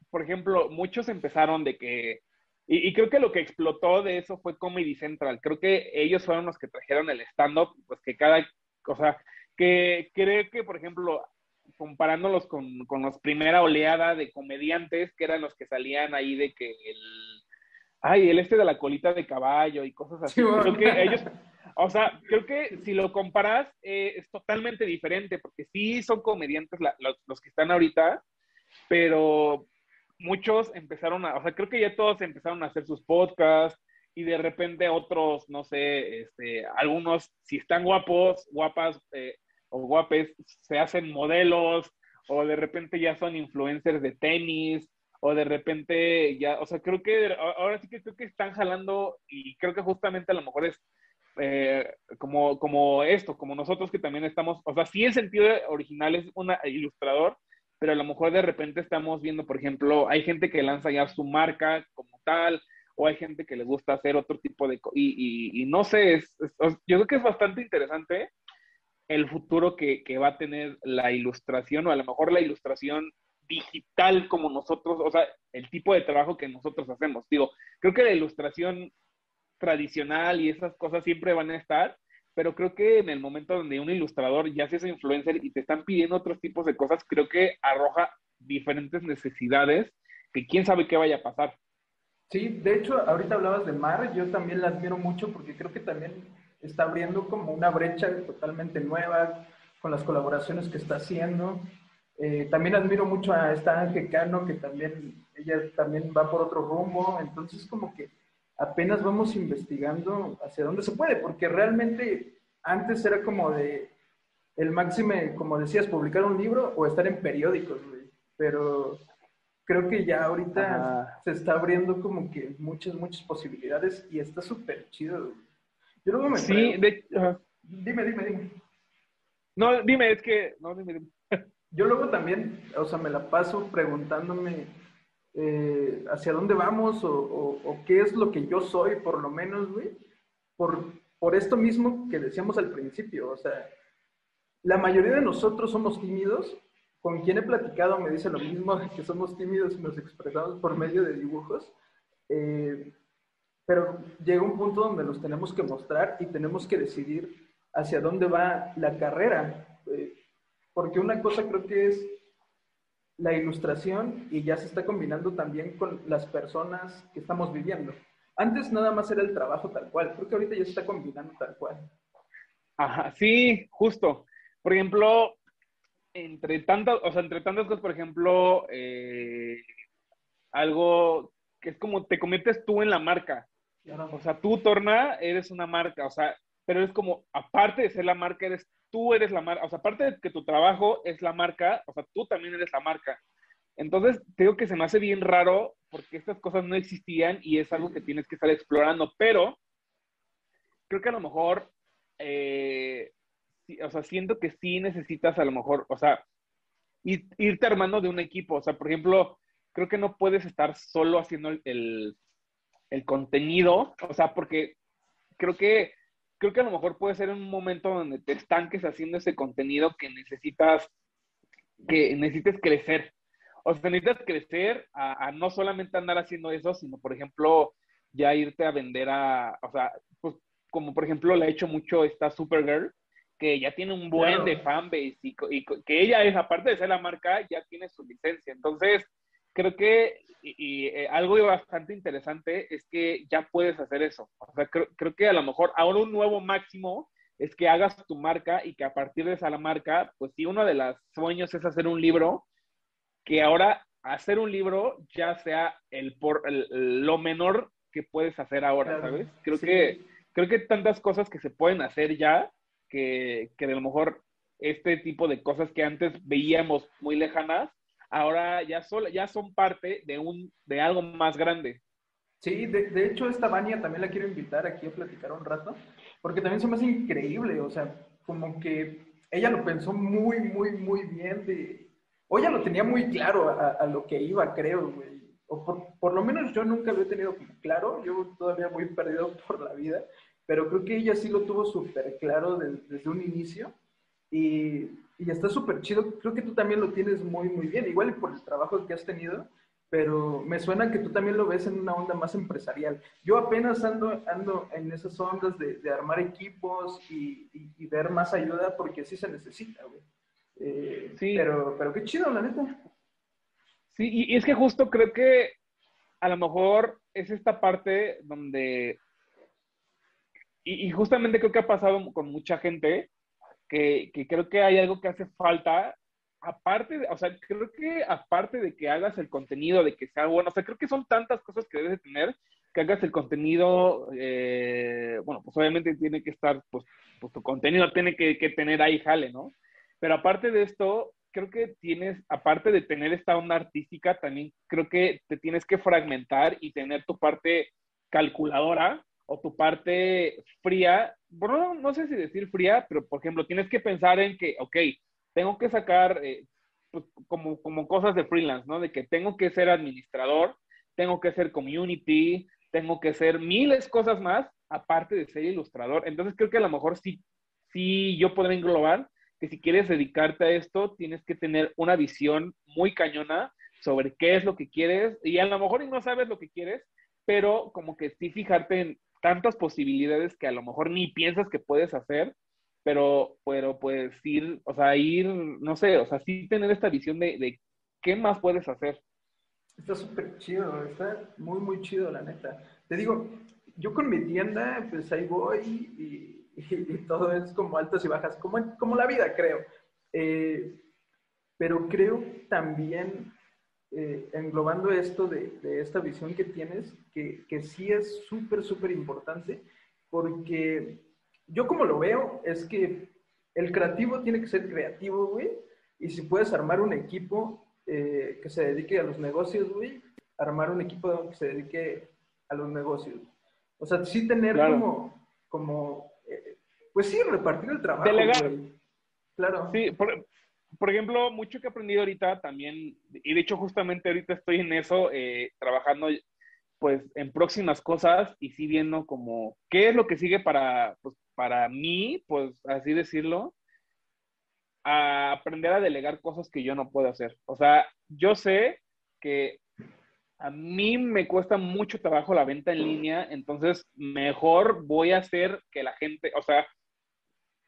por ejemplo, muchos empezaron de que y, creo que lo que explotó de eso fue Comedy Central. Creo que ellos fueron los que trajeron el stand-up, pues que cada, cosa que creo que, por ejemplo, comparándolos con, con los primera oleada de comediantes, que eran los que salían ahí de que el, ay, el este de la colita de caballo y cosas así. creo que ellos, o sea, creo que si lo comparas, eh, es totalmente diferente, porque sí son comediantes los, los que están ahorita, pero muchos empezaron a, o sea, creo que ya todos empezaron a hacer sus podcasts y de repente otros, no sé, este, algunos, si están guapos, guapas eh, o guapes, se hacen modelos o de repente ya son influencers de tenis o de repente ya, o sea, creo que ahora sí que creo que están jalando y creo que justamente a lo mejor es eh, como, como esto, como nosotros que también estamos, o sea, sí el sentido original es un ilustrador, pero a lo mejor de repente estamos viendo, por ejemplo, hay gente que lanza ya su marca como tal, o hay gente que le gusta hacer otro tipo de... Y, y, no sé, yo creo que es bastante interesante el futuro que, va a tener la ilustración, o a lo mejor la ilustración digital como nosotros, o sea, el tipo de trabajo que nosotros hacemos. Digo, creo que la ilustración tradicional y esas cosas siempre van a estar, pero creo que en el momento donde un ilustrador ya se hace influencer y te están pidiendo otros tipos de cosas, creo que arroja diferentes necesidades que quién sabe qué vaya a pasar. Sí, de hecho, ahorita hablabas de Mar, yo también la admiro mucho porque creo que también está abriendo como una brecha totalmente nueva con las colaboraciones que está haciendo. Eh, también admiro mucho a esta Ángel Cano, que también, ella también va por otro rumbo, entonces como que apenas vamos investigando hacia dónde se puede, porque realmente antes era como de el máximo, como decías, publicar un libro o estar en periódicos, Pero creo que ya ahorita se está abriendo como que muchas, muchas posibilidades y está súper chido, Yo luego me Sí, Dime, dime, dime. No, dime, es que... No, dime, dime. Yo luego también, o sea, me la paso preguntándome eh, hacia dónde vamos o, qué es lo que yo soy, por lo menos, güey, por, por esto mismo que decíamos al principio. O sea, la mayoría de nosotros somos tímidos. Con quien he platicado me dice lo mismo, que somos tímidos y nos expresamos por medio de dibujos. Eh, pero llega un punto donde nos tenemos que mostrar y tenemos que decidir hacia dónde va la carrera. Eh, porque una cosa creo que es la ilustración y ya se está combinando también con las personas que estamos viviendo. Antes nada más era el trabajo tal cual, creo que ahorita ya se está combinando tal cual. Ajá, sí, justo. Por ejemplo, entre tantas, o sea, entre tantas cosas, por ejemplo, eh, algo que es como te conviertes tú en la marca. O sea, tú, Torna, eres una marca, o sea, pero es como, aparte de ser la marca, eres tú eres la marca, o sea, aparte de que tu trabajo es la marca, o sea, tú también eres la marca. Entonces, tengo que se me hace bien raro porque estas cosas no existían y es algo que tienes que estar explorando, pero creo que a lo mejor, eh, o sea, siento que sí necesitas a lo mejor, o sea, irte armando de un equipo, o sea, por ejemplo, creo que no puedes estar solo haciendo el, el contenido, o sea, porque creo que creo que a lo mejor puede ser un momento donde te estanques haciendo ese contenido que necesitas, que necesites crecer. O sea, necesitas crecer a, no solamente andar haciendo eso, sino, por ejemplo, ya irte a vender a, o sea, pues como por ejemplo le ha hecho mucho esta Supergirl, que ya tiene un buen de fanbase y, y, que ella es, aparte de ser la marca, ya tiene su licencia. Entonces, creo que y, eh, algo bastante interesante es que ya puedes hacer eso. O sea, creo, creo, que a lo mejor ahora un nuevo máximo es que hagas tu marca y que a partir de esa marca, pues si uno de los sueños es hacer un libro, que ahora hacer un libro ya sea el por lo menor que puedes hacer ahora, ¿sabes? Creo que creo que tantas cosas que se pueden hacer ya que, que de lo mejor este tipo de cosas que antes veíamos muy lejanas, ahora ya, ya son parte de, un, de algo más grande. Sí, de, de, hecho esta Vania también la quiero invitar aquí a platicar un rato, porque también se me hace increíble, o sea, como que ella lo pensó muy, muy, muy bien de... O ella lo tenía muy claro a, lo que iba, creo, güey. O por, por, lo menos yo nunca lo he tenido claro, yo todavía muy perdido por la vida, pero creo que ella sí lo tuvo súper claro desde un inicio. Y, y está súper chido. Creo que tú también lo tienes muy, muy bien, igual por el trabajo que has tenido, pero me suena que tú también lo ves en una onda más empresarial. Yo apenas ando, ando en esas ondas de, de armar equipos y, y, ver más ayuda porque sí se necesita, güey. Eh, sí. Pero, pero qué chido, la neta. Sí, y, es que justo creo que a lo mejor es esta parte donde, y, y justamente creo que ha pasado con mucha gente, que, creo que hay algo que hace falta, aparte, de, o sea, creo que aparte de que hagas el contenido, de que sea bueno, o sea, creo que son tantas cosas que debes de tener, que hagas el contenido, eh, bueno, pues obviamente tiene que estar, pues, pues tu contenido tiene que, que, tener ahí jale, ¿no? Pero aparte de esto, creo que tienes, aparte de tener esta onda artística, también creo que te tienes que fragmentar y tener tu parte calculadora o tu parte fría, bueno, no sé si decir fría, pero por ejemplo, tienes que pensar en que, ok, tengo que sacar eh, pues, como, como cosas de freelance, ¿no? De que tengo que ser administrador, tengo que ser community, tengo que ser miles cosas más, aparte de ser ilustrador. Entonces creo que a lo mejor sí, sí yo podré englobar que si quieres dedicarte a esto, tienes que tener una visión muy cañona sobre qué es lo que quieres y a lo mejor no sabes lo que quieres, pero como que sí fijarte en tantas posibilidades que a lo mejor ni piensas que puedes hacer, pero, pero pues ir, o sea, ir, no sé, o sea, sí tener esta visión de, qué más puedes hacer. Está súper chido, está muy, muy chido, la neta. Te digo, yo con mi tienda, pues ahí voy y, y, todo es como altas y bajas, como, como la vida, creo. Eh, pero creo también eh, englobando esto de, esta visión que tienes, que, que sí es súper, súper importante, porque yo como lo veo es que el creativo tiene que ser creativo, güey, y si puedes armar un equipo eh, que se dedique a los negocios, güey, armar un equipo que se dedique a los negocios. O sea, sí tener como, como eh, pues sí, repartir el trabajo. Delegar. Claro. Sí, por, por ejemplo, mucho que he aprendido ahorita también, y de hecho justamente ahorita estoy en eso, eh, trabajando pues en próximas cosas y sí viendo como qué es lo que sigue para, pues, para mí, pues así decirlo, a aprender a delegar cosas que yo no puedo hacer. O sea, yo sé que a mí me cuesta mucho trabajo la venta en línea, entonces mejor voy a hacer que la gente, o sea,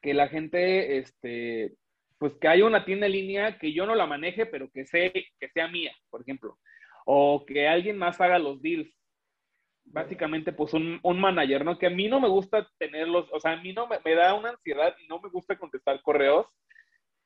que la gente, este, pues que haya una tienda en línea que yo no la maneje, pero que, sé, que sea mía, por ejemplo. O que alguien más haga los deals. Básicamente, pues un, un manager, ¿no? Que a mí no me gusta tenerlos, o sea, a mí no me, me, da una ansiedad y no me gusta contestar correos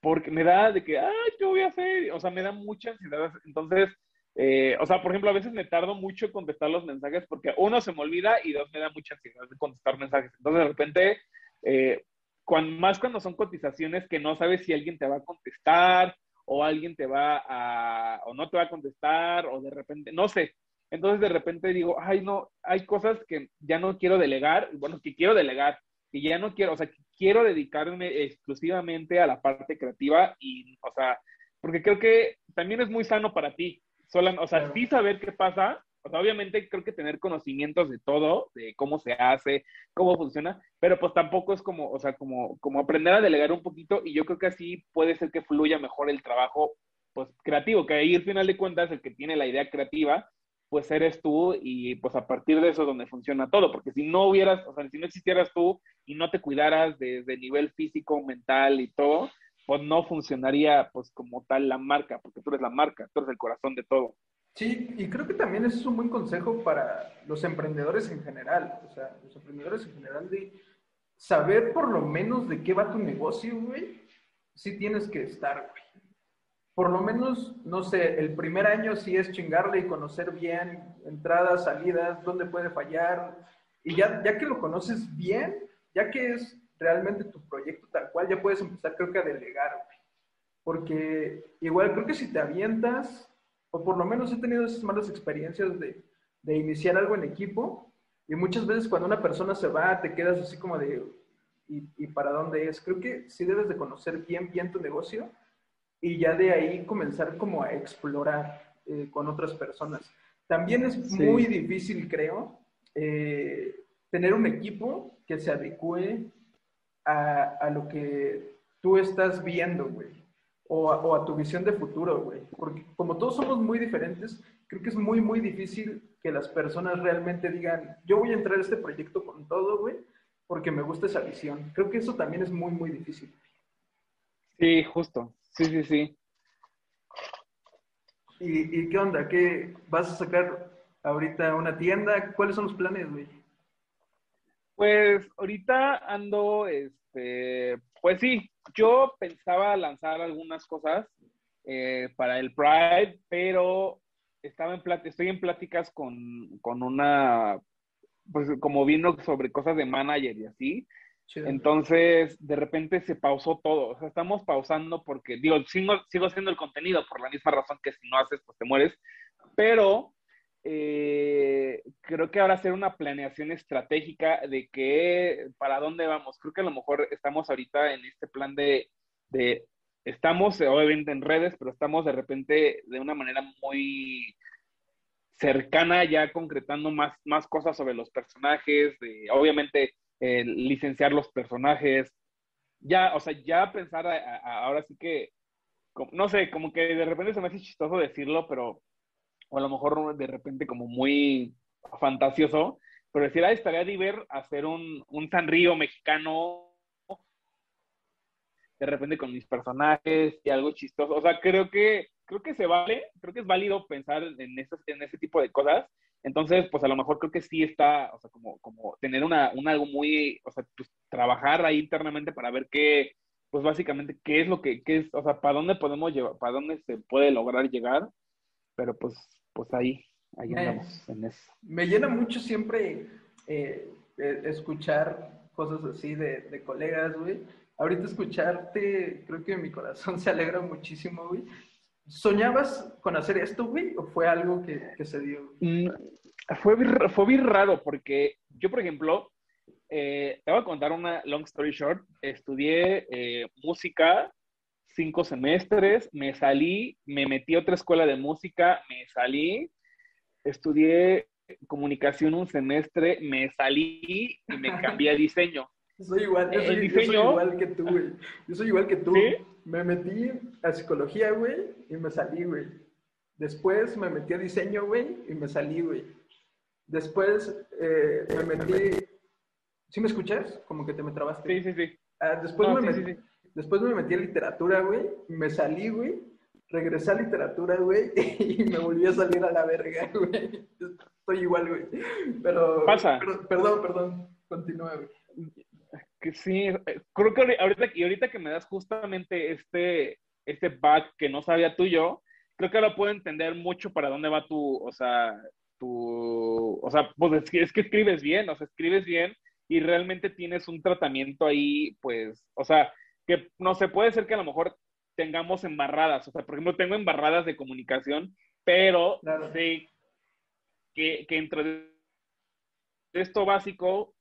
porque me da de que, ay, ¿qué voy a hacer? O sea, me da mucha ansiedad. Entonces, eh, o sea, por ejemplo, a veces me tardo mucho en contestar los mensajes porque uno se me olvida y dos me da mucha ansiedad de contestar mensajes. Entonces, de repente, eh, cuando, más cuando son cotizaciones que no sabes si alguien te va a contestar o alguien te va a, o no te va a contestar, o de repente, no sé. Entonces de repente digo, ay, no, hay cosas que ya no quiero delegar, bueno, que quiero delegar, y ya no quiero, o sea, quiero dedicarme exclusivamente a la parte creativa y, o sea, porque creo que también es muy sano para ti. Solo, o sea, sí saber qué pasa, o sea, obviamente creo que tener conocimientos de todo, de cómo se hace, cómo funciona, pero pues tampoco es como, o sea, como, como aprender a delegar un poquito y yo creo que así puede ser que fluya mejor el trabajo, pues creativo, que ahí al final de cuentas el que tiene la idea creativa, pues eres tú y pues a partir de eso es donde funciona todo, porque si no hubieras, o sea, si no existieras tú y no te cuidaras desde nivel físico, mental y todo, pues no funcionaría pues como tal la marca, porque tú eres la marca, tú eres el corazón de todo. Sí, y creo que también es un buen consejo para los emprendedores en general. O sea, los emprendedores en general de saber por lo menos de qué va tu negocio, güey. Sí tienes que estar, güey. Por lo menos, no sé, el primer año sí es chingarle y conocer bien entradas, salidas, dónde puede fallar. Y ya, ya que lo conoces bien, ya que es realmente tu proyecto tal cual, ya puedes empezar creo que a delegar, güey. Porque igual creo que si te avientas o por lo menos he tenido esas malas experiencias de, de iniciar algo en equipo y muchas veces cuando una persona se va te quedas así como de, ¿y, y para dónde es? Creo que sí debes de conocer bien, bien tu negocio y ya de ahí comenzar como a explorar eh, con otras personas. También es muy difícil, creo, eh, tener un equipo que se adecue a, a lo que tú estás viendo, güey o a, tu visión de futuro, güey. Porque como todos somos muy diferentes, creo que es muy, muy difícil que las personas realmente digan, yo voy a entrar a este proyecto con todo, güey, porque me gusta esa visión. Creo que eso también es muy, muy difícil. Sí, justo. Sí, sí, sí. ¿Y, y qué onda? ¿Qué vas a sacar ahorita una tienda? ¿Cuáles son los planes, güey? Pues ahorita ando, este, pues sí, yo pensaba lanzar algunas cosas eh, para el Pride, pero estaba en estoy en pláticas con, con, una, pues como vino sobre cosas de manager y así. Entonces, de repente se pausó todo. O sea, estamos pausando porque, digo, sigo, sigo haciendo el contenido por la misma razón que si no haces, pues te mueres. Pero eh, creo que ahora hacer una planeación estratégica de que para dónde vamos. Creo que a lo mejor estamos ahorita en este plan de, de estamos obviamente en redes, pero estamos de repente de una manera muy cercana ya concretando más, más cosas sobre los personajes, de obviamente licenciar los personajes, ya, o sea, ya pensar ahora sí que, no sé, como que de repente se me hace chistoso decirlo, pero o a lo mejor de repente como muy fantasioso, pero decir, ah, estaría de ver hacer un, un Río mexicano de repente con mis personajes y algo chistoso. O sea, creo que, creo que se vale, creo que es válido pensar en, esas, en ese tipo de cosas. Entonces, pues a lo mejor creo que sí está, o sea, como, como tener una, un algo muy, o sea, pues, trabajar ahí internamente para ver qué, pues básicamente qué es lo que, qué es, o sea, para dónde podemos llevar, para dónde se puede lograr llegar, pero pues pues ahí, ahí andamos en eso. Me llena mucho siempre eh, eh, escuchar cosas así de, de colegas, güey. Ahorita escucharte, creo que mi corazón se alegra muchísimo, güey. ¿Soñabas con hacer esto, güey? ¿O fue algo que, que se dio? Mm, fue, fue bien raro porque yo, por ejemplo, eh, te voy a contar una long story short. Estudié música cinco semestres, me salí, me metí a otra escuela de música, me salí, estudié comunicación un semestre, me salí y me cambié a diseño. Soy igual, yo soy, igual que tú, güey. Yo soy igual que tú. Me metí a psicología, güey, y me salí, güey. Después me metí a diseño, güey, y me salí, güey. Después eh, me metí... ¿Sí me escuchas? Como que te me trabaste. Sí, sí, sí. Ah, después me metí... Después me metí a literatura, güey. Me salí, güey. Regresé a literatura, güey. Y me volví a salir a la verga, güey. Estoy igual, güey. Pero. Pasa. perdón, perdón. Continúa, güey. Que sí, creo que ahorita, y ahorita que me das justamente este, este back que no sabía tú yo, creo que ahora puedo entender mucho para dónde va tu, o sea, tu, o sea, pues es que escribes bien, o sea, escribes bien y realmente tienes un tratamiento ahí, pues, o sea, que no sé, puede ser que a lo mejor tengamos embarradas. O sea, por ejemplo, tengo embarradas de comunicación, pero sé que, que dentro de esto básico,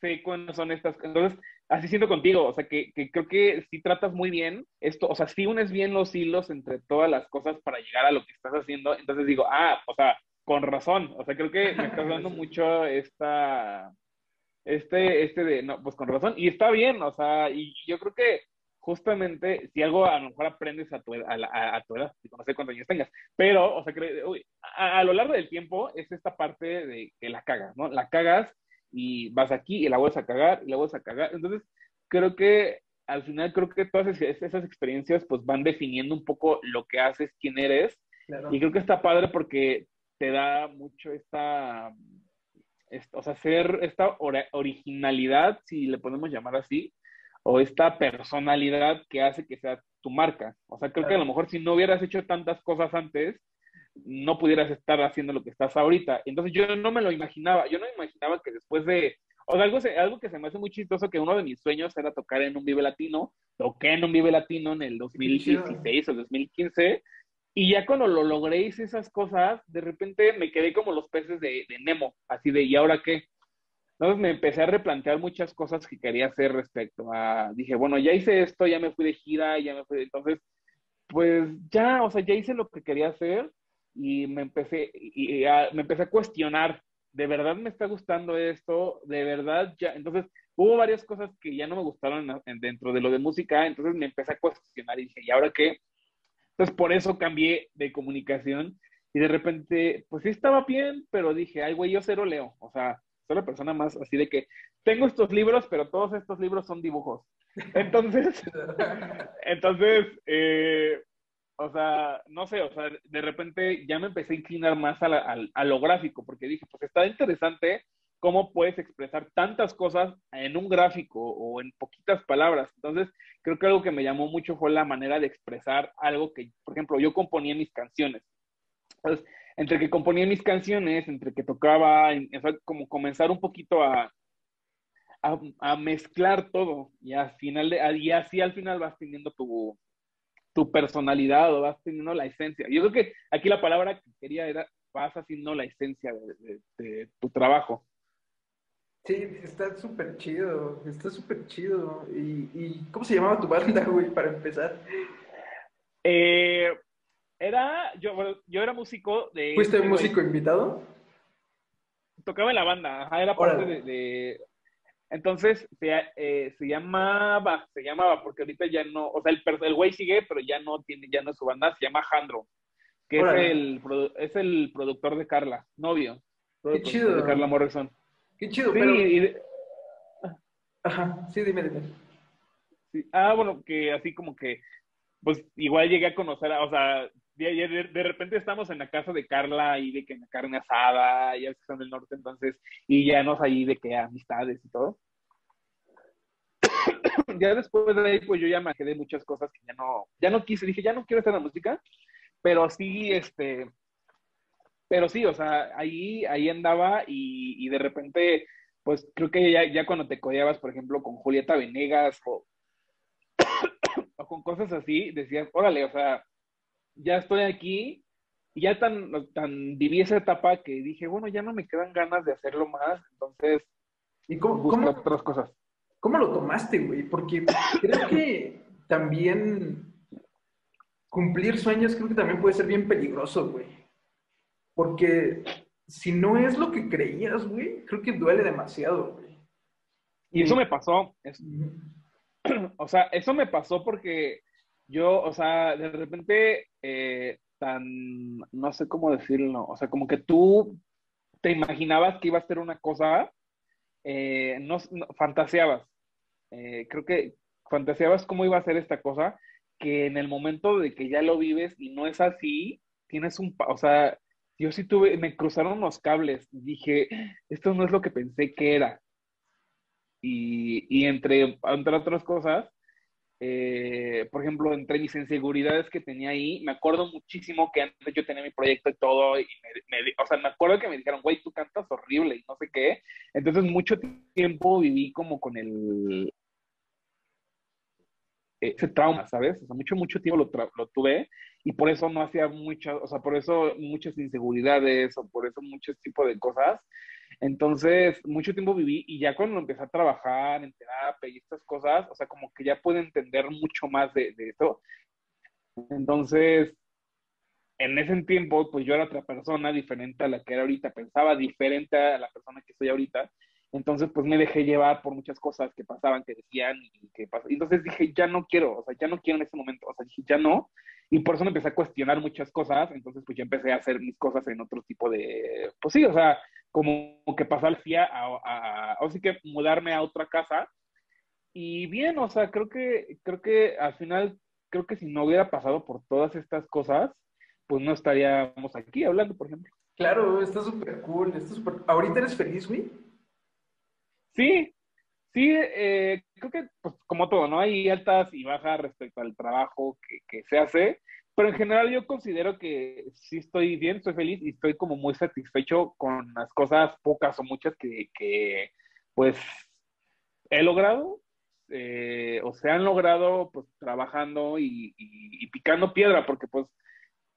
sé cuáles son estas. Entonces, así siento contigo, o sea, que, que, creo que si tratas muy bien esto, o sea, si unes bien los hilos entre todas las cosas para llegar a lo que estás haciendo, entonces digo, ah, o sea, con razón, o sea, creo que me estás dando mucho esta, este, este de, no, pues con razón, y está bien, o sea, y yo creo que justamente, si algo a lo mejor aprendes a tu, a, a, tu edad, no sé cuántos años tengas, pero, o sea, que, uy, a, a, lo largo del tiempo es esta parte de que la cagas, ¿no? La cagas y vas aquí y la vuelves a cagar y la vuelves a cagar. Entonces, creo que al final, creo que todas esas experiencias pues van definiendo un poco lo que haces, quién eres. Y creo que está padre porque te da mucho esta, o sea, ser esta originalidad, si le podemos llamar así, o esta personalidad que hace que sea tu marca. O sea, creo que a lo mejor si no hubieras hecho tantas cosas antes, no pudieras estar haciendo lo que estás ahorita. Entonces yo no me lo imaginaba, yo no imaginaba que después de, o sea, algo, algo que se me hace muy chistoso, que uno de mis sueños era tocar en un Vive Latino, toqué en un Vive Latino en el 2016 o 2015, y ya cuando lo logré hice esas cosas, de repente me quedé como los peces de, de Nemo, así de, ¿y ahora qué? Entonces me empecé a replantear muchas cosas que quería hacer respecto a, dije, bueno, ya hice esto, ya me fui de gira, ya me fui, de... entonces, pues ya, o sea, ya hice lo que quería hacer y me empecé, y, me empecé a cuestionar, ¿de verdad me está gustando esto? ¿De verdad ya? Entonces, hubo varias cosas que ya no me gustaron dentro de lo de música, entonces me empecé a cuestionar y dije, ¿y ahora qué? Entonces, por eso cambié de comunicación y de repente, pues sí estaba bien, pero dije, ay, güey, yo cero leo, o sea, soy la persona más así de que tengo estos libros, pero todos estos libros son dibujos. Entonces, entonces, eh, o sea, no sé, o sea, de repente ya me empecé a inclinar más a, lo gráfico, porque dije, pues está interesante cómo puedes expresar tantas cosas en un gráfico o en poquitas palabras. Entonces, creo que algo que me llamó mucho fue la manera de expresar algo que, por ejemplo, yo componía mis canciones. Entonces, entre que componía mis canciones, entre que tocaba, como comenzar un poquito a, a, mezclar todo y al final de, y así al final vas teniendo tu, tu personalidad o vas teniendo la esencia. Yo creo que aquí la palabra que quería era vas haciendo la esencia de, tu trabajo. Sí, está súper chido, está súper chido. ¿Y, cómo se llamaba tu banda, güey, para empezar? Eh, era, yo, yo era músico de... ¿Fuiste músico invitado? Tocaba en la banda, era parte de, entonces, se, eh, se llamaba, se llamaba, porque ahorita ya no, o sea, el, el güey sigue, pero ya no tiene, ya no es su banda, se llama Jandro, que es el, es el productor de Carla, novio. Qué chido. De Carla Morrison. Qué chido, sí, pero... Ajá, sí, dime, dime. Ah, bueno, que así como que, pues igual llegué a conocer, a, o sea, de, de, repente estamos en la casa de Carla y de que la carne asada, ya que son del norte, entonces, y ya nos ahí de que amistades y todo. ya después de ahí, pues yo ya me quedé muchas cosas que ya no, ya no quise, dije, ya no quiero hacer la música, pero sí, este, pero sí, o sea, ahí, ahí andaba y, y de repente, pues creo que ya, ya cuando te codeabas, por ejemplo, con Julieta Venegas o, o con cosas así, decías, órale, o sea, ya estoy aquí y ya tan, tan viví esa etapa que dije, bueno, ya no me quedan ganas de hacerlo más, entonces ¿Y cómo, otras cosas. ¿Cómo lo tomaste, güey? Porque creo que también cumplir sueños creo que también puede ser bien peligroso, güey. Porque si no es lo que creías, güey, creo que duele demasiado, güey. Y eso me pasó. o sea, eso me pasó porque yo, o sea, de repente, eh, tan, no sé cómo decirlo, o sea, como que tú te imaginabas que iba a ser una cosa, eh, no, fantaseabas, eh, creo que fantaseabas cómo iba a ser esta cosa, que en el momento de que ya lo vives y no es así, tienes un, o sea, yo sí tuve, me cruzaron los cables, dije, esto no es lo que pensé que era. Y, y entre, entre otras cosas, eh, por ejemplo, entre mis inseguridades que tenía ahí, me acuerdo muchísimo que antes yo tenía mi proyecto y todo, y me, o sea, me acuerdo que me dijeron, güey, tú cantas horrible y no sé qué. Entonces, mucho tiempo viví como con el, ese trauma, ¿sabes? O sea, mucho, mucho tiempo lo, lo tuve y por eso no hacía muchas, o sea, por eso muchas inseguridades o por eso muchos tipos de cosas. Entonces, mucho tiempo viví y ya cuando empecé a trabajar en terapia y estas cosas, o sea, como que ya pude entender mucho más de, de esto. Entonces, en ese tiempo, pues yo era otra persona diferente a la que era ahorita, pensaba diferente a la persona que soy ahorita. Entonces, pues me dejé llevar por muchas cosas que pasaban, que decían y que pasaban. Entonces dije, ya no quiero, o sea, ya no quiero en ese momento, o sea, dije, ya no. Y por eso me empecé a cuestionar muchas cosas. Entonces, pues ya empecé a hacer mis cosas en otro tipo de, pues sí, o sea, como que pasar FIA a, a, o sí que mudarme a otra casa. Y bien, o sea, creo que, creo que al final, creo que si no hubiera pasado por todas estas cosas, pues no estaríamos aquí hablando, por ejemplo. Claro, está súper cool, está súper... ¿Ahorita eres feliz, güey? Sí, sí, eh, creo que pues, como todo, ¿no? Hay altas y bajas respecto al trabajo que, se hace, pero en general yo considero que sí estoy bien, estoy feliz y estoy como muy satisfecho con las cosas pocas o muchas que, que pues he logrado eh, o se han logrado pues trabajando y, picando piedra, porque pues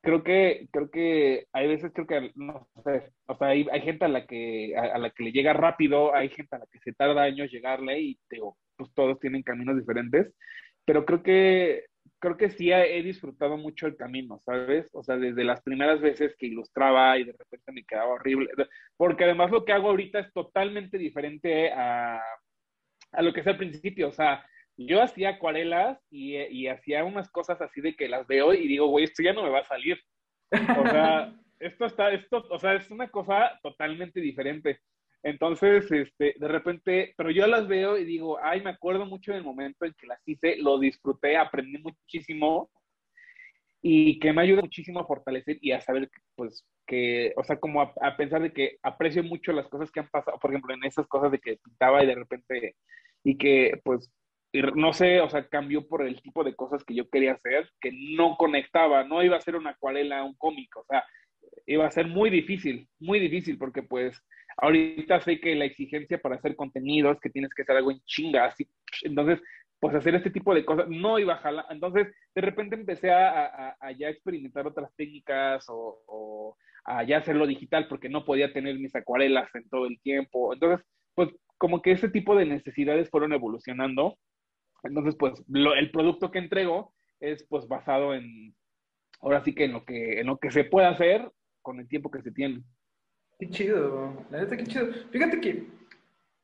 creo que, creo que hay veces, creo que, no sé, o sea, hay, hay gente a la, que, a, la que le llega rápido, hay gente a la que se tarda años llegarle y digo, pues todos tienen caminos diferentes, pero creo que, creo que sí he disfrutado mucho el camino, ¿sabes? O sea, desde las primeras veces que ilustraba y de repente me quedaba horrible, porque además lo que hago ahorita es totalmente diferente a, a lo que es al principio, o sea, yo hacía acuarelas y, y, hacía unas cosas así de que las veo y digo, güey, esto ya no me va a salir. O sea, esto está, esto, o sea, es una cosa totalmente diferente. Entonces, este, de repente, pero yo las veo y digo, ay, me acuerdo mucho del momento en que las hice, lo disfruté, aprendí muchísimo y que me ayuda muchísimo a fortalecer y a saber, pues, que, o sea, como a, a pensar de que aprecio mucho las cosas que han pasado, por ejemplo, en esas cosas de que pintaba y de repente, y que, pues, no sé, o sea, cambió por el tipo de cosas que yo quería hacer, que no conectaba, no iba a ser una acuarela, un cómic, o sea, iba a ser muy difícil, muy difícil, porque pues ahorita sé que la exigencia para hacer contenidos, que tienes que hacer algo en chinga, así, entonces, pues hacer este tipo de cosas no iba a jalar, entonces de repente empecé a, a, a ya experimentar otras técnicas o, o a ya hacerlo digital, porque no podía tener mis acuarelas en todo el tiempo, entonces, pues como que ese tipo de necesidades fueron evolucionando entonces, pues, lo, el producto que entrego es, pues, basado en, ahora sí que en lo que, en lo que se puede hacer con el tiempo que se tiene. Qué chido, la neta, qué chido. Fíjate que